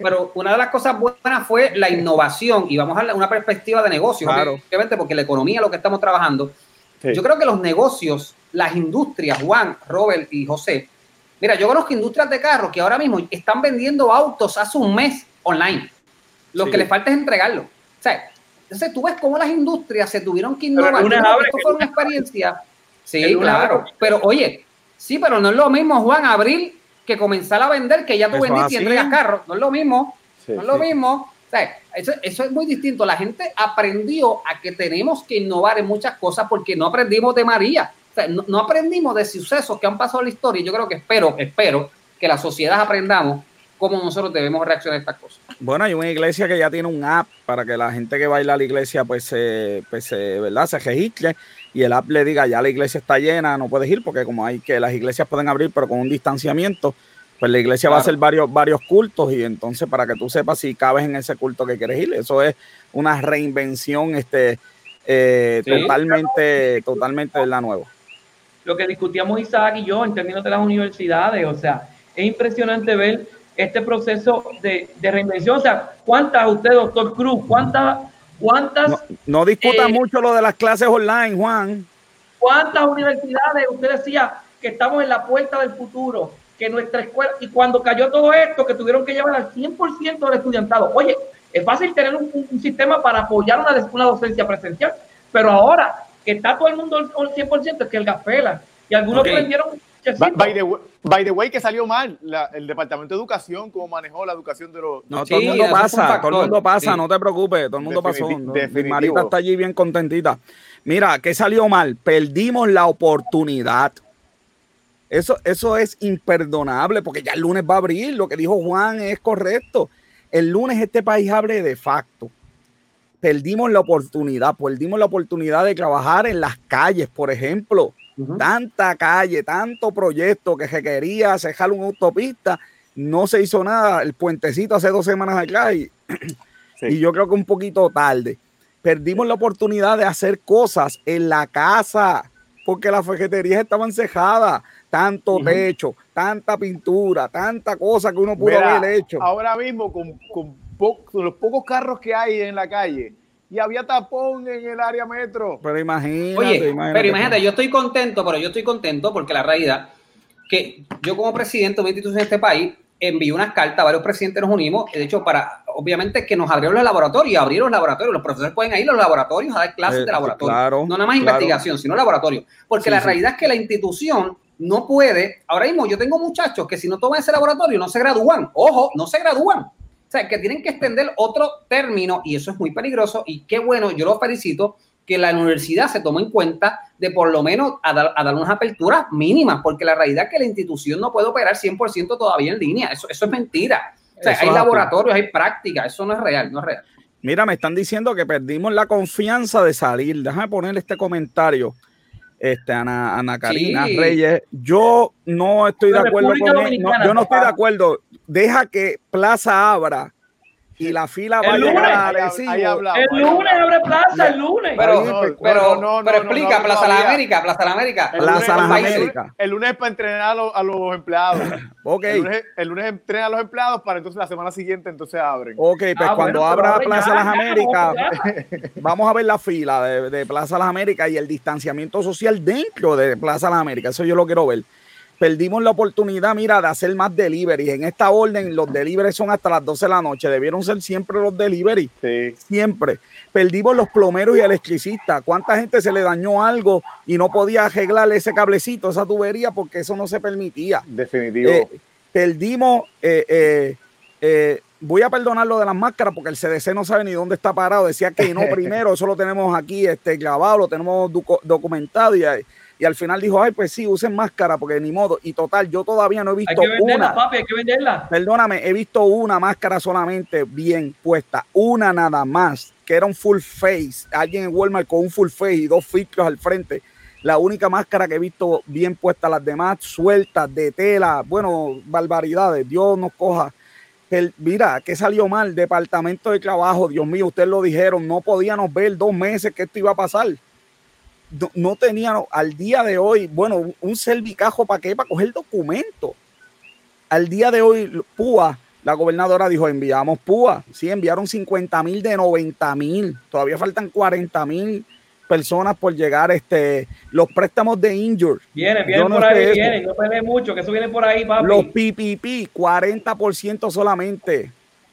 pero una de las cosas buenas fue la innovación y vamos a una perspectiva de negocio, obviamente, porque la economía, lo que estamos trabajando. Yo creo que los negocios, las industrias, Juan, Robert y José, mira, yo conozco industrias de carros que ahora mismo están vendiendo autos hace un mes online. Lo que les falta es entregarlo. O sea, entonces tú ves cómo las industrias se tuvieron que innovar. Esto fue una experiencia. Sí, claro. Pero oye, sí, pero no es lo mismo, Juan, abrir que comenzar a vender, que ya tú vendiste y entregas carros. No es lo mismo. no es lo mismo. O sea, eso, eso, es muy distinto. La gente aprendió a que tenemos que innovar en muchas cosas porque no aprendimos de María. O sea, no, no aprendimos de sucesos que han pasado en la historia. Yo creo que espero, espero que la sociedad aprendamos cómo nosotros debemos reaccionar a estas cosas. Bueno, hay una iglesia que ya tiene un app para que la gente que baila a la iglesia pues se, pues, ¿verdad? se registre y el app le diga ya la iglesia está llena, no puedes ir porque como hay que las iglesias pueden abrir pero con un distanciamiento, pues la iglesia va a hacer varios, varios cultos y entonces para que tú sepas si cabes en ese culto que quieres ir, eso es una reinvención este, eh, totalmente, totalmente de la nueva. Lo que discutíamos Isaac y yo en términos de las universidades, o sea, es impresionante ver este proceso de, reinvención. O sea, ¿cuántas usted, doctor Cruz, cuántas... cuántas no, discuta eh, mucho lo de las clases online, Juan. ¿Cuántas universidades, usted decía que estamos en la puerta del futuro, que nuestra escuela, y cuando cayó todo esto, que tuvieron que llevar al 100% del estudiantado, oye, es fácil tener un, sistema para apoyar una, una, docencia presencial, pero ahora que está todo el mundo al 100%, es que el gafela, y algunos prendieron By, the, way, que salió mal el Departamento de Educación, cómo manejó la educación de los... No, todo el mundo pasa, todo el mundo pasa, no te preocupes, todo el mundo pasó. Marita está allí bien contentita. Mira, ¿qué salió mal? Perdimos la oportunidad. Eso, eso es imperdonable porque ya el lunes va a abrir. Lo que dijo Juan es correcto. El lunes este país abre de facto. Perdimos la oportunidad, perdimos la oportunidad de trabajar en las calles, por ejemplo Tanta calle, tanto proyecto que se quería cejar una autopista, no se hizo nada. El puentecito hace dos semanas acá y, y yo creo que un poquito tarde. Perdimos la oportunidad de hacer cosas en la casa porque las fejeterías estaban cejadas. Tanto techo, tanta pintura, tanta cosa que uno pudo haber hecho. Ahora mismo, con, con los pocos carros que hay en la calle, y había tapón en el área metro. Pero imagínate, Oye, pero imagínate, yo estoy contento, pero yo estoy contento porque la realidad que yo como presidente de una institución de este país envié unas cartas, varios presidentes nos unimos, de hecho, para, obviamente, que nos abrieron los laboratorios, abrieron los laboratorios, los profesores pueden ir a los laboratorios a dar clases de eh, laboratorio, no nada más investigación, sino laboratorio, porque la realidad es que la institución no puede, ahora mismo yo tengo muchachos que si no toman ese laboratorio no se gradúan, ojo, no se gradúan, o sea, que tienen que extender otro término y eso es muy peligroso y qué bueno, yo lo felicito que la universidad se tome en cuenta de por lo menos a dar, unas aperturas mínimas, porque la realidad es que la institución no puede operar 100% todavía en línea, eso, eso es mentira. O sea, hay laboratorios, hay prácticas, eso no es real, no es real. Mira, me están diciendo que perdimos la confianza de salir. Déjame poner este comentario. Este, Ana, Ana Karina Reyes. Yo no estoy de acuerdo con él. yo no estoy de acuerdo deja que Plaza abra y la fila va a llegar El lunes abre plaza, el lunes. Pero, pues, pero, no, pero explica, Plaza de la América, Plaza de la América. Plaza de la América. El lunes es para entrenar a los, empleados. ok. El lunes, entrena a los empleados para entonces la semana siguiente entonces abren. Ok, pues ah, cuando abra Plaza de las Américas, vamos a ver la fila de, de Plaza de las Américas y el distanciamiento social dentro de Plaza de las Américas. Eso yo lo quiero ver perdimos la oportunidad, mira, de hacer más delivery. En esta orden, los deliveries son hasta las 12 de la noche. Debieron ser siempre los delivery. Sí. Siempre. Perdimos los plomeros y electricistas. ¿Cuánta gente se le dañó algo y no podía arreglar ese cablecito, esa tubería, porque eso no se permitía? Definitivo. Eh, perdimos. Eh, eh, voy a perdonar lo de las máscaras porque el CDC no sabe ni dónde está parado. Decía que no primero, eso lo tenemos aquí este, grabado, lo tenemos documentado y, y al final dijo, ay, pues sí, usen máscara porque ni modo. Y total, yo todavía no he visto hay que venderla, una. Papi, hay que venderla. Perdóname, he visto una máscara solamente bien puesta, una nada más, que era un full face. Alguien en Walmart con un full face y dos filtros al frente. La única máscara que he visto bien puesta, las demás sueltas de tela, bueno, barbaridades. Dios nos coja. El, mira, que salió mal, departamento de trabajo, Dios mío, ustedes lo dijeron, no podíamos ver dos meses que esto iba a pasar no, tenían al día de hoy, bueno, un servicajo para qué, para coger documento. Al día de hoy, PUA, la gobernadora dijo, enviamos PUA. Sí, enviaron 50 mil de 90 mil. Todavía faltan 40 mil personas por llegar. Este, los préstamos de Injure. Vienen, vienen por ahí, vienen. No peleen mucho, que eso viene por ahí, papi. Los PPP, 40% solamente.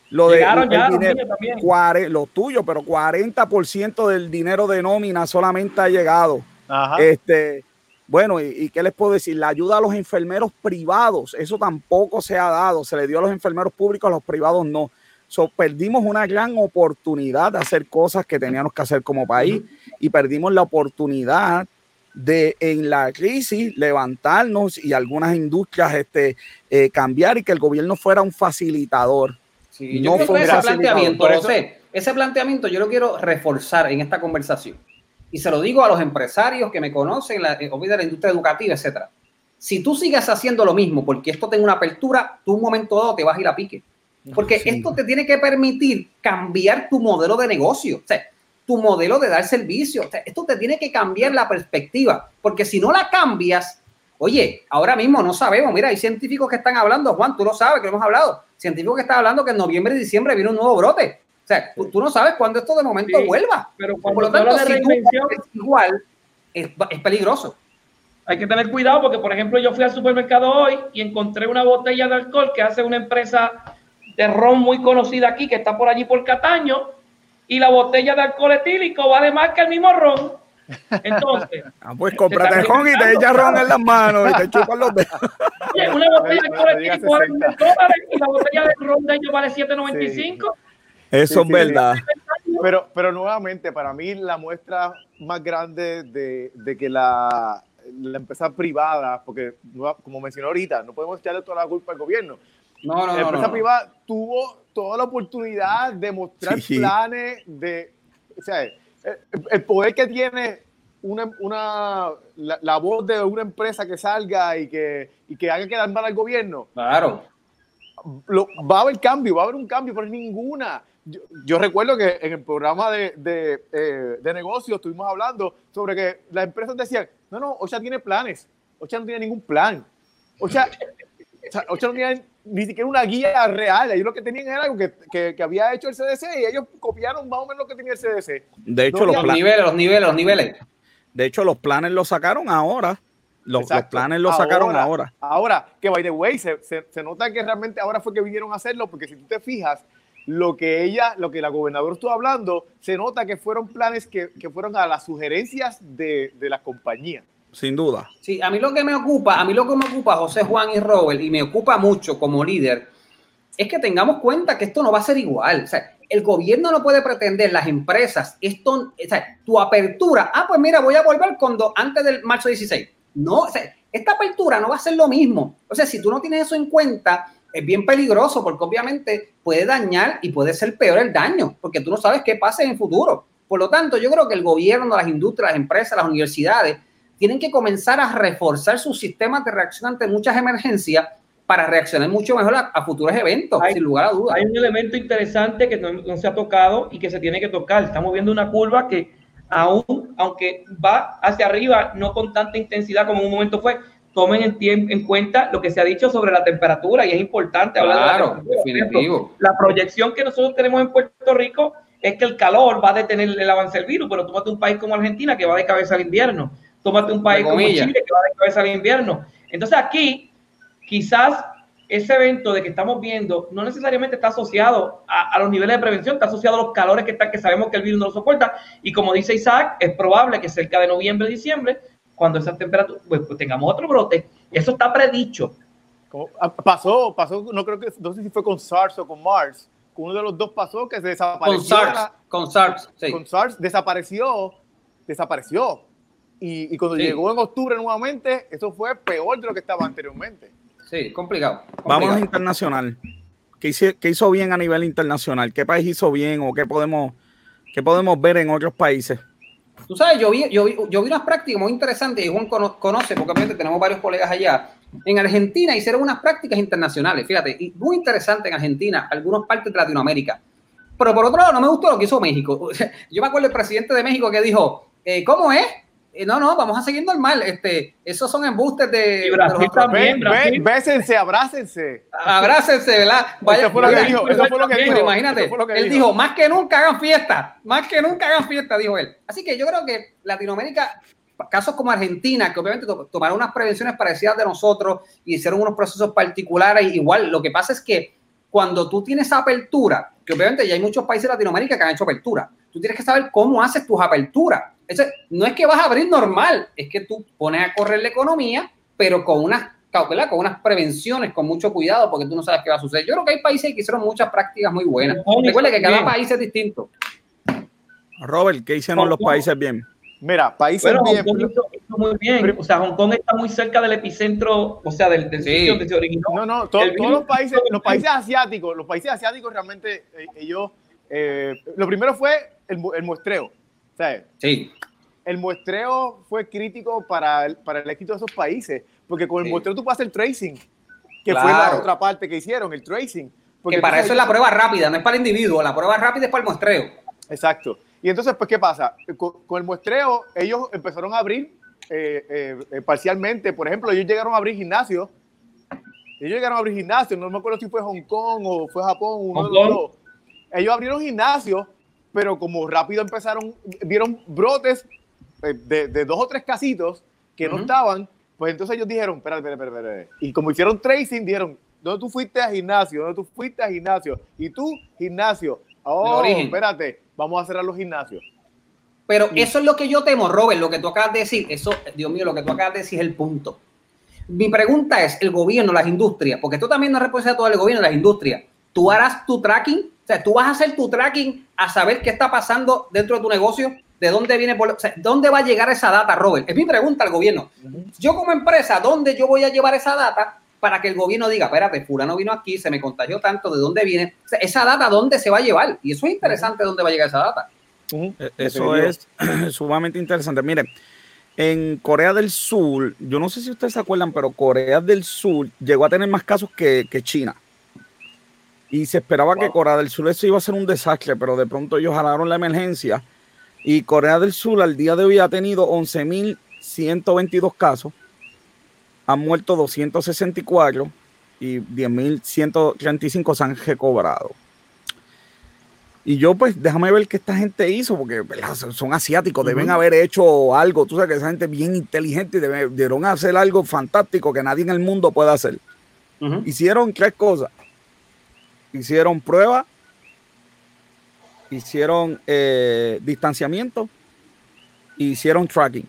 Lo Llegaron de, ya los, lo tuyo, pero 40% del dinero de nómina solamente ha llegado. Este, bueno, y, qué les puedo decir? La ayuda a los enfermeros privados, eso tampoco se ha dado. Se le dio a los enfermeros públicos, a los privados no. So, perdimos una gran oportunidad de hacer cosas que teníamos que hacer como país y perdimos la oportunidad de en la crisis levantarnos y algunas industrias este, eh, cambiar y que el gobierno fuera un facilitador yo no ese planteamiento, ese planteamiento yo lo quiero reforzar en esta conversación. Y se lo digo a los empresarios que me conocen, la, de la industria educativa, etcétera. Si tú sigues haciendo lo mismo porque esto tiene una apertura, tú un momento dado te vas a ir a pique. Porque esto te tiene que permitir cambiar tu modelo de negocio, o sea, tu modelo de dar servicio. esto te tiene que cambiar la perspectiva, porque si no la cambias, oye, ahora mismo no sabemos, mira, hay científicos que están hablando, Juan, tú lo sabes, que hemos hablado, científico que está hablando que en noviembre y diciembre viene un nuevo brote. O sea, tú, no sabes cuándo esto de momento vuelva. Pero por lo tanto, si tú es igual, es, es, peligroso. Hay que tener cuidado porque, por ejemplo, yo fui al supermercado hoy y encontré una botella de alcohol que hace una empresa de ron muy conocida aquí, que está por allí por Cataño, y la botella de alcohol etílico vale más que el mismo ron. Entonces. Ah, pues cómprate ron y te echas ron en las manos y te chupan los dedos. Oye, una botella de colectivo vale dólares y la botella de ron de ellos vale 7.95. Eso es verdad. Pero, pero nuevamente, para mí la muestra más grande de, de que la, la, empresa privada, porque como mencionó ahorita, no podemos echarle toda la culpa al gobierno. No, no, la empresa privada tuvo toda la oportunidad de mostrar planes de, o sea, el, poder que tiene una, una la, voz de una empresa que salga y que, y que haga quedar mal al gobierno. Claro. va a haber cambio, va a haber un cambio, pero ninguna. Yo, recuerdo que en el programa de, de, eh, de, negocios estuvimos hablando sobre que las empresas decían, no, no, Ocha tiene planes, Ocha no tiene ningún plan. Ocha, Ocha no tiene ni siquiera una guía real. Ellos lo que tenían era algo que, que, había hecho el CDC y ellos copiaron más o menos lo que tenía el CDC. De hecho, los, niveles, los niveles, los niveles. De hecho, los planes los sacaron ahora. Los, planes los sacaron ahora. Ahora, que by the way, se, se, nota que realmente ahora fue que vinieron a hacerlo, porque si tú te fijas, lo que ella, lo que la gobernadora estuvo hablando, se nota que fueron planes que, que fueron a las sugerencias de, de la compañía sin duda. Sí, a mí lo que me ocupa, a mí lo que me ocupa José Juan y Robert, y me ocupa mucho como líder, es que tengamos cuenta que esto no va a ser igual. O sea, el gobierno no puede pretender, las empresas, esto, tu apertura, ah, pues mira, voy a volver cuando antes del marzo 16. No, o sea, esta apertura no va a ser lo mismo. O sea, si tú no tienes eso en cuenta, es bien peligroso porque obviamente puede dañar y puede ser peor el daño, porque tú no sabes qué pasa en el futuro. Por lo tanto, yo creo que el gobierno, las industrias, las empresas, las universidades tienen que comenzar a reforzar sus sistemas de reacción ante muchas emergencias para reaccionar mucho mejor a, futuros eventos, sin lugar a dudas. Hay un elemento interesante que no, se ha tocado y que se tiene que tocar. Estamos viendo una curva que aún, aunque va hacia arriba, no con tanta intensidad como en un momento fue, tomen en, en cuenta lo que se ha dicho sobre la temperatura y es importante hablar de la definitivo. la proyección que nosotros tenemos en Puerto Rico es que el calor va a detener el avance del virus, pero tómate un país como Argentina que va de cabeza al invierno, tómate un país como Chile que va de cabeza al invierno. Entonces aquí quizás ese evento de que estamos viendo no necesariamente está asociado a, los niveles de prevención, está asociado a los calores que, están, que sabemos que el virus no lo soporta. Y como dice Isaac, es probable que cerca de noviembre, diciembre, cuando esas temperaturas, pues, pues, tengamos otro brote. Eso está predicho. Ah, pasó, pasó, no creo que, no sé si fue con SARS o con MARS, uno de los dos pasó que se desapareció. Con SARS, con SARS, sí. Con SARS desapareció, desapareció. Y, y cuando llegó en octubre nuevamente, eso fue peor de lo que estaba anteriormente. Sí, complicado. Vamos a internacional. ¿Qué hizo, ¿Qué hizo, bien a nivel internacional? ¿Qué país hizo bien o qué podemos, qué podemos ver en otros países? Tú sabes, yo vi, yo vi, yo vi unas prácticas muy interesantes y Juan conoce, porque obviamente tenemos varios colegas allá. En Argentina hicieron unas prácticas internacionales, fíjate, y muy interesante en Argentina, algunas partes de Latinoamérica. Pero por otro lado, no me gustó lo que hizo México. Yo me acuerdo del presidente de México que dijo, eh, ¿cómo es? Eh, no, no, vamos a seguir normal. Este, esos son embustes de. Brasil también. bésense, abrácense. Abrácense, ¿verdad? eso fue lo que dijo. Eso fue lo que dijo. Imagínate. él dijo. más que nunca hagan fiesta. Más que nunca hagan fiesta, dijo él. Así que yo creo que Latinoamérica, casos como Argentina, que obviamente tomaron unas prevenciones parecidas de nosotros y hicieron unos procesos particulares, igual. Lo que pasa es que cuando tú tienes apertura, que obviamente ya hay muchos países de Latinoamérica que han hecho apertura, tú tienes que saber cómo haces tus aperturas no es que vas a abrir normal, es que tú pones a correr la economía, pero con unas cautela, con unas prevenciones, con mucho cuidado, porque tú no sabes qué va a suceder. Yo creo que hay países que hicieron muchas prácticas muy buenas. Recuerda que cada país es distinto. Robert, ¿qué hicieron los países bien? Mira, países bien. muy bien. O sea, Hong Kong está muy cerca del epicentro, o sea, del, sitio donde se originó. No, no, todos los países, los países asiáticos, los países asiáticos realmente, eh, ellos, eh, lo primero fue el, el muestreo sí. El muestreo fue crítico para el, para el éxito de esos países, porque con el muestreo tú puedes hacer tracing, que fue la otra parte que hicieron, el tracing. Porque para eso es la prueba rápida, no es para el individuo, la prueba rápida es para el muestreo. Exacto. Y entonces, pues, ¿qué pasa? Con, el muestreo, ellos empezaron a abrir eh, eh, parcialmente. Por ejemplo, ellos llegaron a abrir gimnasios. Ellos llegaron a abrir gimnasios. No me acuerdo si fue Hong Kong o fue Japón, uno de los dos. Ellos abrieron gimnasios pero como rápido empezaron, vieron brotes eh, de, dos o tres casitos que no estaban, pues entonces ellos dijeron, espérate, espérate, espérate, y como hicieron tracing, dijeron, ¿dónde tú fuiste a gimnasio? ¿Dónde tú fuiste a gimnasio? Y tú, gimnasio. Oh, espérate, vamos a cerrar los gimnasios. Pero eso es lo que yo temo, Robert, lo que tú acabas de decir, eso, Dios mío, lo que tú acabas de decir es el punto. Mi pregunta es, el gobierno, las industrias, porque tú también no respondes a todo el gobierno, las industrias, ¿tú harás tu tracking? O sea, tú vas a hacer tu tracking a saber qué está pasando dentro de tu negocio, de dónde viene, o sea, dónde va a llegar esa data, Robert. Es mi pregunta al gobierno. Yo como empresa, ¿dónde yo voy a llevar esa data para que el gobierno diga, espérate, fulano vino aquí, se me contagió tanto, ¿de dónde viene? O sea, esa data, ¿dónde se va a llevar? Y eso es interesante, ¿dónde va a llegar esa data? E-, eso es sumamente interesante. Miren, en Corea del Sur, yo no sé si ustedes se acuerdan, pero Corea del Sur llegó a tener más casos que, que China. Y se esperaba que Corea del Sur eso iba a ser un desastre, pero de pronto ellos jalaron la emergencia. Y Corea del Sur al día de hoy ha tenido 11.122 casos, han muerto 264 y 10.135 se han recobrado. Y yo, pues, déjame ver qué esta gente hizo, porque son asiáticos, deben haber hecho algo. Tú sabes que esa gente es bien inteligente y debieron hacer algo fantástico que nadie en el mundo puede hacer. Hicieron tres cosas hicieron pruebas, hicieron eh, distanciamiento, hicieron tracking.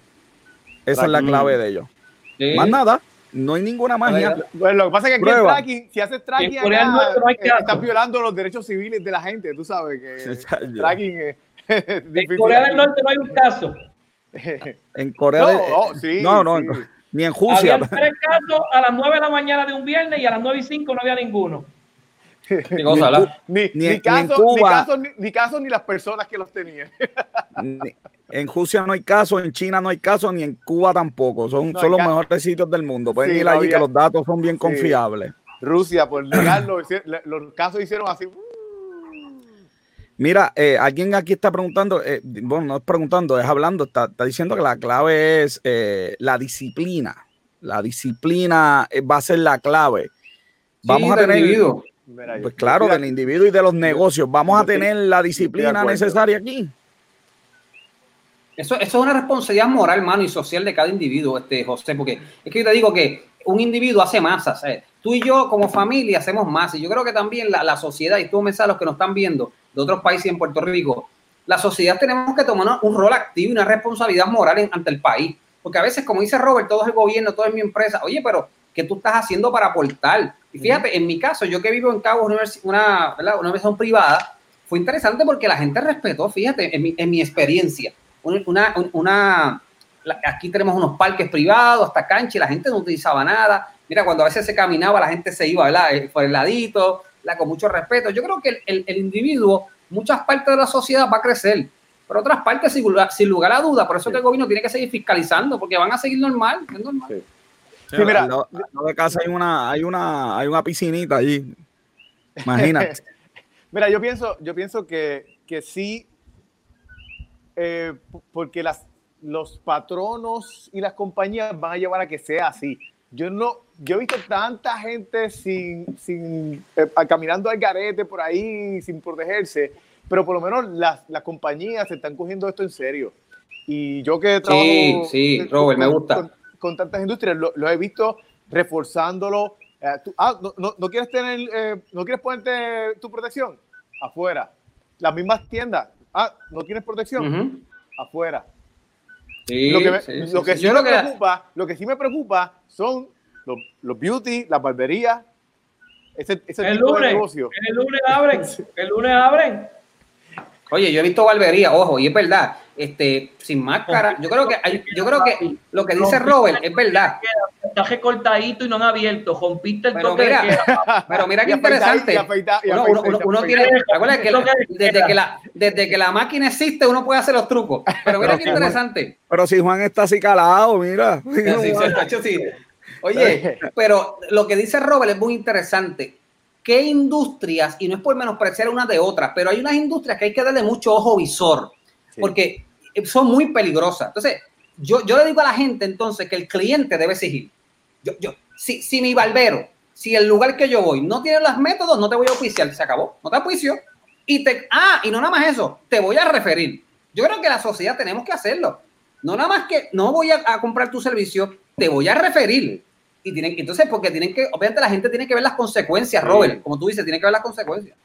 Esa es la clave de ellos. Más nada, no hay ninguna magia. Pues lo que pasa es que aquí tracking, si haces tracking, acá, eh, estás violando los derechos civiles de la gente, tú sabes que tracking es, En Corea del Norte no hay un caso. en Corea no, del oh, sí, no, no, ni en Rusia. Había tres casos a las 9 de la mañana de un viernes y a las 9 y 5 no había ninguno. Ni, ni, caso, ni, caso, ni, las personas que los tenían. en Rusia no hay caso, en China no hay caso, ni en Cuba tampoco. Son, son los mejores sitios del mundo. Pueden ir allí que los datos son bien confiables. Rusia por negarlo, los casos hicieron así. Mira, eh, alguien aquí está preguntando, eh, bueno, no es preguntando, es hablando, está, diciendo que la clave es eh, la disciplina. La disciplina va a ser la clave. Vamos a tener. Individuo. Pues claro, del individuo y de los negocios. Vamos a tener la disciplina necesaria aquí. Eso, eso, es una responsabilidad moral, mano, y social de cada individuo, este, José, porque es que yo te digo que un individuo hace masas. Tú y yo, como familia, hacemos más. Y yo creo que también la, la sociedad, y tú me sabes los que nos están viendo, de otros países en Puerto Rico, la sociedad tenemos que tomar un rol activo y una responsabilidad moral ante el país. Porque a veces, como dice Robert, todo es el gobierno, todo es mi empresa. Oye, pero ¿qué tú estás haciendo para aportar? Y fíjate, en mi caso, yo que vivo en Cabo, una, una, una universidad privada, fue interesante porque la gente respetó, fíjate, en mi, en mi experiencia, una, una, aquí tenemos unos parques privados, hasta cancha, y la gente no utilizaba nada. Mira, cuando a veces se caminaba, la gente se iba, ¿verdad? Eh, por el ladito, con mucho respeto. Yo creo que el, el, individuo, muchas partes de la sociedad va a crecer, pero otras partes sin, sin lugar a duda. Por eso que el gobierno tiene que seguir fiscalizando, porque van a seguir normal. Es normal. Sí. Mira, no, de casa hay una, hay una, hay una piscinita allí. Imagínate. mira, yo pienso, yo pienso que, que sí, eh, porque las, los patronos y las compañías van a llevar a que sea así. Yo no, yo he visto tanta gente sin, sin eh, caminando al garete por ahí, sin protegerse, pero por lo menos las, las compañías se están cogiendo esto en serio. Y yo que trabajo sí, sí, Robert, me gusta. Con, tantas industrias, lo, he visto reforzándolo. Eh, ah, no, no, no, quieres tener, eh, no quieres ponerte tu protección afuera. Las mismas tiendas. Ah, no tienes protección afuera. lo que, lo que sí, me preocupa, lo que sí me preocupa son los, los beauty, las barberías, ese, ese el tipo lunes, de negocio. El lunes abren, el lunes abren. Oye, yo he visto barbería, ojo, y es verdad, este, sin máscara, yo creo que hay, yo creo que lo que dice Robert es verdad. Está recortadito y no han abierto, rompiste el pero mira, Pero mira qué interesante. uno, tiene, que, desde, que la, desde que la máquina existe, uno puede hacer los trucos. Pero mira qué interesante. Pero si Juan está así calado, mira. Sí, sí, sí, Oye, pero lo que dice Robert es muy interesante. ¿Qué industrias, y no es por menospreciar una de otras, pero hay unas industrias que hay que darle mucho ojo visor, porque son muy peligrosas. Entonces, yo, yo le digo a la gente entonces que el cliente debe exigir. Yo, yo, si, si mi barbero, si el lugar que yo voy no tiene los métodos, no te voy a oficiar, se acabó, no te oficio. Y te, ah, y no nada más eso, te voy a referir. Yo creo que la sociedad tenemos que hacerlo. No nada más que no voy a, a comprar tu servicio, te voy a referir. Y tienen, entonces, porque tienen que, obviamente la gente tiene que ver las consecuencias, Robert, como tú dices, tiene que ver las consecuencias.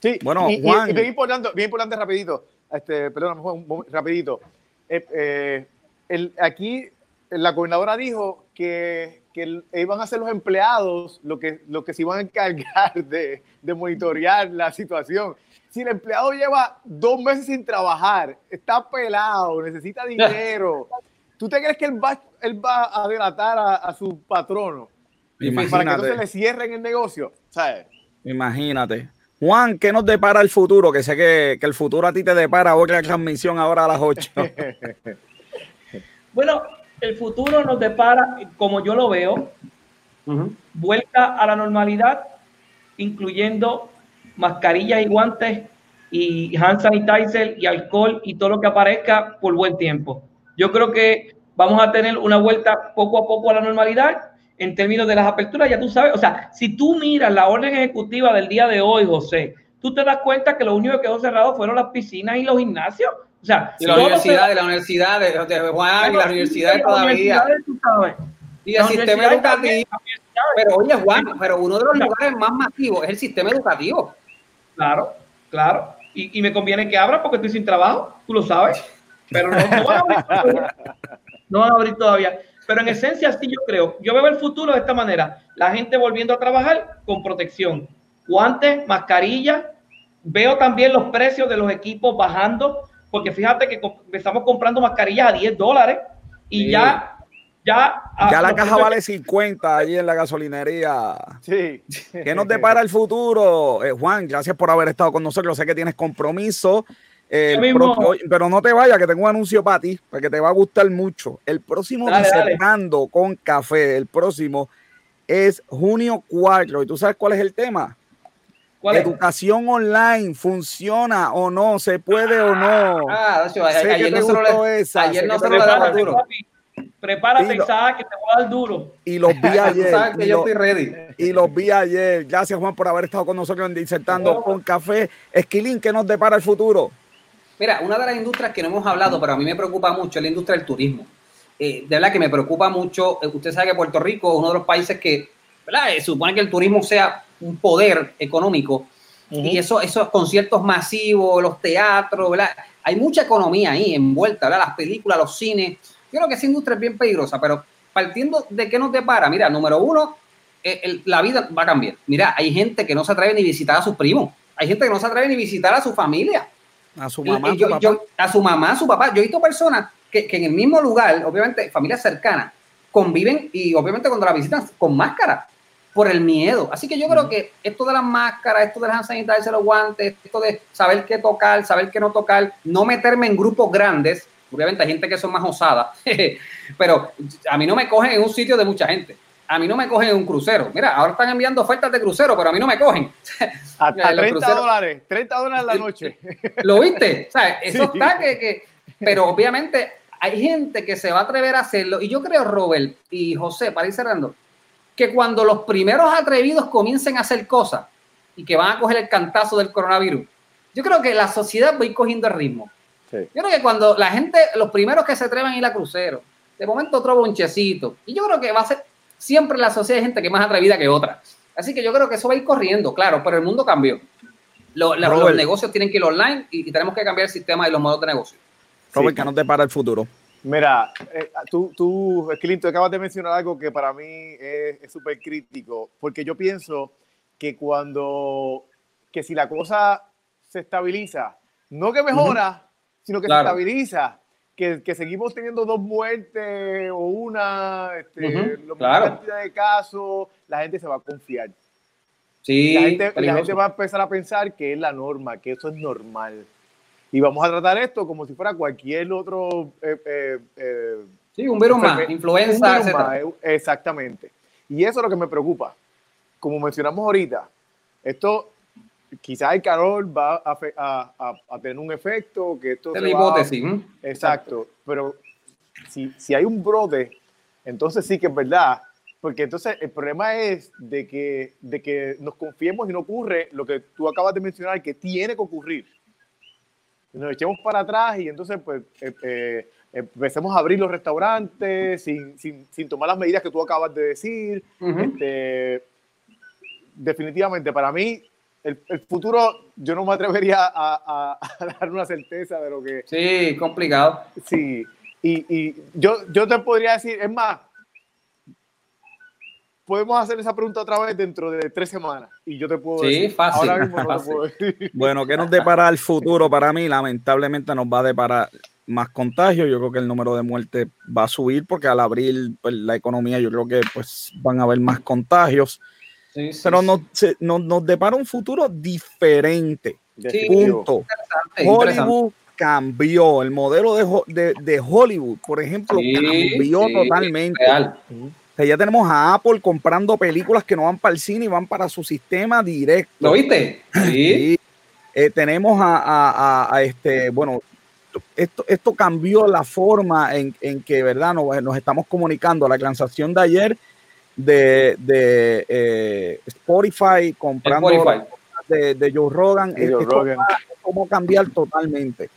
Sí, bueno, Juan. Y, bien importante, bien importante, rapidito, este, perdón, rapidito. Eh, eh, el, aquí la gobernadora dijo que, que, iban a ser los empleados lo que, se iban a encargar de, de monitorear la situación. Si el empleado lleva dos meses sin trabajar, está pelado, necesita dinero, ¿Tú te crees que él va, él va a delatar a, su patrono Imagínate. para que entonces le cierren el negocio? ¿Sabes? Imagínate. Juan, ¿qué nos depara el futuro? Que sé que, el futuro a ti te depara otra transmisión ahora a las 8. bueno, el futuro nos depara, como yo lo veo, vuelta a la normalidad, incluyendo mascarillas y guantes y hand sanitizer y alcohol y todo lo que aparezca por buen tiempo. Yo creo que vamos a tener una vuelta poco a poco a la normalidad en términos de las aperturas, ya tú sabes, o sea, si tú miras la orden ejecutiva del día de hoy, José, tú te das cuenta que lo único que quedó cerrado fueron las piscinas y los gimnasios. O sea, y la universidad, de la universidad de Juan, y la universidad todavía. Y el sistema educativo. Pero oye, Juan, pero uno de los lugares más masivos es el sistema educativo. Claro, claro. Y, y me conviene que abra porque estoy sin trabajo, tú lo sabes pero no, van a abrir todavía. No van a abrir todavía. Pero en esencia sí yo creo. Yo veo el futuro de esta manera. La gente volviendo a trabajar con protección. Guantes, mascarilla. Veo también los precios de los equipos bajando, porque fíjate que empezamos comprando mascarillas a 10 dólares y ya ya, ya la caja vale 50 allí en la gasolinería. Sí. ¿Qué nos depara el futuro? Eh, Juan, gracias por haber estado con nosotros. Sé que tienes compromiso pero no te vayas, que tengo un anuncio para ti, porque te va a gustar mucho. El próximo dale, con café, el próximo es junio 4. ¿Y tú sabes cuál es el tema? ¿Cuál Educación online, ¿funciona o no? ¿Se puede o no? Ah, ayer, no se lo daba duro. Prepárate, Isaac, que te voy a dar duro. Y los vi ayer. sabes que yo estoy ready. Y los vi ayer. Gracias, Juan, por haber estado con nosotros en Disertando con Café. Esquilín, ¿qué nos depara el futuro? Mira, una de las industrias que no hemos hablado, pero a mí me preocupa mucho, es la industria del turismo. Eh, de verdad que me preocupa mucho. Eh, usted sabe que Puerto Rico es uno de los países que, ¿verdad? Eh, supone que el turismo sea un poder económico. Y eso, esos conciertos masivos, los teatros, ¿verdad? Hay mucha economía ahí envuelta, ¿verdad? Las películas, los cines. Yo creo que esa industria es bien peligrosa, pero partiendo de qué nos depara, mira, número uno, la vida va a cambiar. Mira, hay gente que no se atreve ni visitar a sus primos. Hay gente que no se atreve ni visitar a su familia. A su mamá, su papá. a su mamá, a su papá. Yo he visto personas que, que, en el mismo lugar, obviamente, familias cercanas, conviven y obviamente cuando la visitan con máscara por el miedo. Así que yo creo que esto de las máscaras, esto de las sanitarias, los guantes, esto de saber qué tocar, saber qué no tocar, no meterme en grupos grandes, obviamente hay gente que son más osada, pero a mí no me cogen en un sitio de mucha gente. A mí no me cogen en un crucero. Mira, ahora están enviando ofertas de crucero, pero a mí no me cogen. Hasta 30 dólares, 30 dólares la noche. ¿Lo viste? O sea, eso está que, que, Pero obviamente hay gente que se va a atrever a hacerlo. Y yo creo, Robert y José, para ir cerrando, que cuando los primeros atrevidos comiencen a hacer cosas y que van a coger el cantazo del coronavirus, yo creo que la sociedad va a ir cogiendo el ritmo. Yo creo que cuando la gente, los primeros que se atrevan a ir a crucero, de momento otro bonchecito, y yo creo que va a ser siempre la sociedad de gente que es más atrevida que otra. Así que yo creo que eso va a ir corriendo, claro, pero el mundo cambió. los negocios tienen que ir online y, tenemos que cambiar el sistema y los modos de negocio. Robert, ¿qué nos depara el futuro? Mira, eh, tú, tú, tú acabas de mencionar algo que para mí es súper crítico, porque yo pienso que cuando, que si la cosa se estabiliza, no que mejora, sino que se estabiliza, que, que, seguimos teniendo dos muertes o una, este, la cantidad de casos, la gente se va a confiar. Sí, la gente, la gente va a empezar a pensar que es la norma, que eso es normal y vamos a tratar esto como si fuera cualquier otro... Eh, eh, eh, sí, un virus más, influenza, exactamente. Y eso es lo que me preocupa. Como mencionamos ahorita, esto quizás el calor va a, a, tener un efecto, que esto... Es la hipótesis. Exacto, pero si, si hay un brote, entonces sí que es verdad, porque entonces el problema es de que, de que nos confiemos y no ocurre lo que tú acabas de mencionar, que tiene que ocurrir nos echemos para atrás y entonces pues eh, eh, empecemos a abrir los restaurantes sin, sin, sin, tomar las medidas que tú acabas de decir. este, definitivamente, para mí, el, el, futuro, yo no me atrevería a, a, dar una certeza de lo que... Sí, complicado. Sí, y, y yo, yo te podría decir, es más, podemos hacer esa pregunta otra vez dentro de tres semanas y yo te puedo sí, Fácil, Ahora mismo no Puedo decir. Bueno, ¿qué nos depara el futuro para mí? Lamentablemente nos va a deparar más contagios. Yo creo que el número de muertes va a subir porque al abrir pues, la economía yo creo que pues van a haber más contagios. Pero nos, nos, depara un futuro diferente. Punto. Hollywood cambió. El modelo de, de, Hollywood, por ejemplo, cambió totalmente ya tenemos a Apple comprando películas que no van para el cine y van para su sistema directo. ¿Lo viste? Sí. Eh, tenemos a, este, bueno, esto, esto cambió la forma en, que, ¿verdad? Nos, estamos comunicando. La transacción de ayer de, de eh, Spotify comprando De, de, Joe Rogan, Joe Rogan. Va, a cambiar totalmente.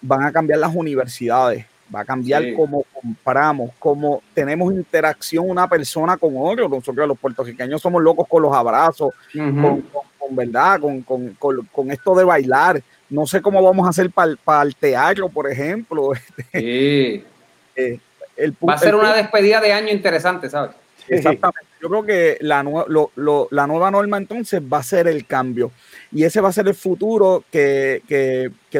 Van a cambiar las universidades va a cambiar cómo compramos, cómo tenemos interacción una persona con otro. Nosotros los puertorriqueños somos locos con los abrazos, con, verdad, con, esto de bailar. No sé cómo vamos a hacer para el teatro, por ejemplo. Sí. Eh, va a ser una despedida de año interesante, ¿sabes? Exactamente. Yo creo que la, la nueva norma entonces va a ser el cambio y ese va a ser el futuro que,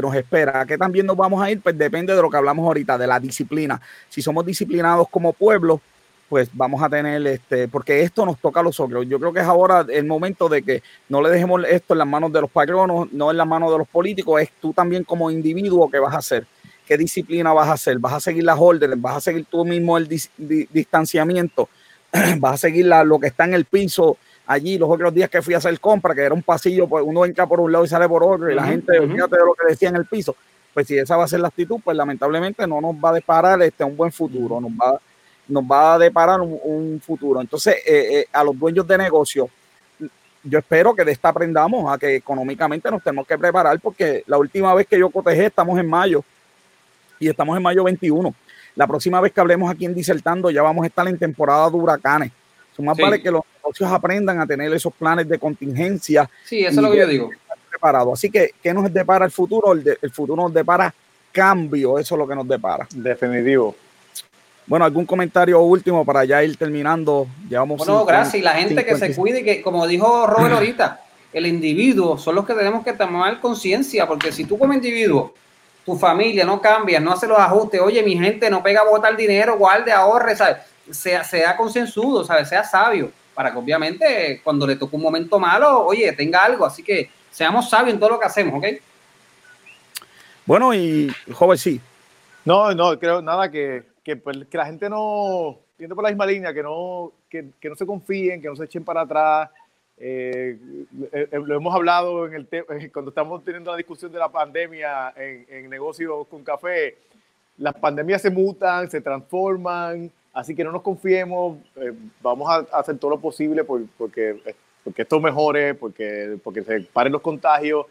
nos espera. ¿A qué también nos vamos a ir? Pues depende de lo que hablamos ahorita, de la disciplina. Si somos disciplinados como pueblo, pues vamos a tener este, porque esto nos toca a los otros. Yo creo que es ahora el momento de que no le dejemos esto en las manos de los patronos, no en las manos de los políticos, es tú también como individuo que vas a hacer. ¿Qué disciplina vas a hacer? ¿Vas a seguir las órdenes? ¿Vas a seguir tú mismo el distanciamiento? vas a seguir lo que está en el piso allí. Los otros días que fui a hacer compra, que era un pasillo, pues uno entra por un lado y sale por otro, y la gente, fíjate de lo que decía en el piso, pues si esa va a ser la actitud, pues lamentablemente no nos va a deparar este, un buen futuro, nos va, nos va a deparar un, futuro. Entonces, eh, eh, a los dueños de negocio, yo espero que de esta aprendamos a que económicamente nos tenemos que preparar, porque la última vez que yo cotejé, estamos en mayo, y estamos en mayo 21. La próxima vez que hablemos aquí en Disertando, ya vamos a estar en temporada de huracanes. Son más vale que los negocios aprendan a tener esos planes de contingencia. Sí, eso es lo que yo digo. Preparado. Así que, ¿qué nos depara el futuro? El, el futuro nos depara cambio, eso es lo que nos depara. Definitivo. Bueno, algún comentario último para ya ir terminando. Llevamos bueno, gracias. Y la gente que se cuide, que como dijo Robert ahorita, el individuo son los que tenemos que tomar conciencia, porque si tú como individuo, tu familia no cambia, no hace los ajustes, oye, mi gente no pega a botar dinero, guarde, ahorre, ¿sabes? Sea, sea concienzudo, ¿sabes? Sea sabio para que obviamente cuando le toque un momento malo, oye, tenga algo. Así que seamos sabios en todo lo que hacemos, ¿ok? Bueno, y joven, sí. No, no, creo nada que, que, pues, la gente no, yendo por la misma línea, que no, que, que no se confíen, que no se echen para atrás. Eh, eh, eh, lo hemos hablado en el cuando estamos teniendo la discusión de la pandemia en, en negocios con café. Las pandemias se mutan, se transforman, Así que no nos confiemos, eh, vamos a, hacer todo lo posible porque, porque esto mejore, porque, porque se paren los contagios,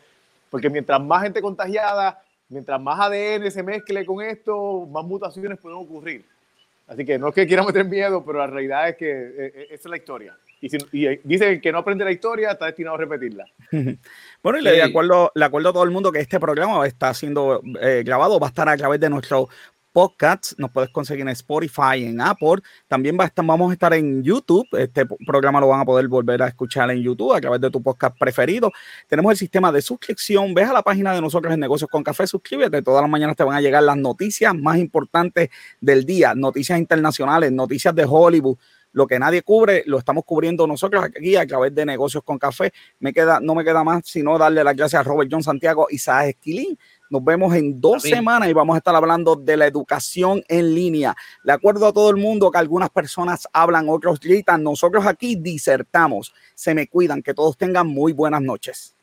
porque mientras más gente contagiada, mientras más ADN se mezcle con esto, más mutaciones pueden ocurrir. Así que no es que quiera meter miedo, pero la realidad es que eh, eh, esa es la historia. Y, si, dicen que no aprende la historia, está destinado a repetirla. bueno, y le, acuerdo, le acuerdo a todo el mundo que este programa está siendo grabado, va a estar a través de nuestro podcasts. Nos puedes conseguir en Spotify, en Apple. También va vamos a estar en YouTube. Este programa lo van a poder volver a escuchar en YouTube a través de tu podcast preferido. Tenemos el sistema de suscripción. Ve a la página de nosotros en Negocios con Café. Suscríbete. Todas las mañanas te van a llegar las noticias más importantes del día. Noticias internacionales, noticias de Hollywood. Lo que nadie cubre, lo estamos cubriendo nosotros aquí a través de Negocios con Café. Me queda, no me queda más sino darle las gracias a Robert John Santiago y Saez Esquilín nos vemos en dos semanas y vamos a estar hablando de la educación en línea. De acuerdo a todo el mundo que algunas personas hablan, otros gritan, nosotros aquí disertamos. Se me cuidan, que todos tengan muy buenas noches.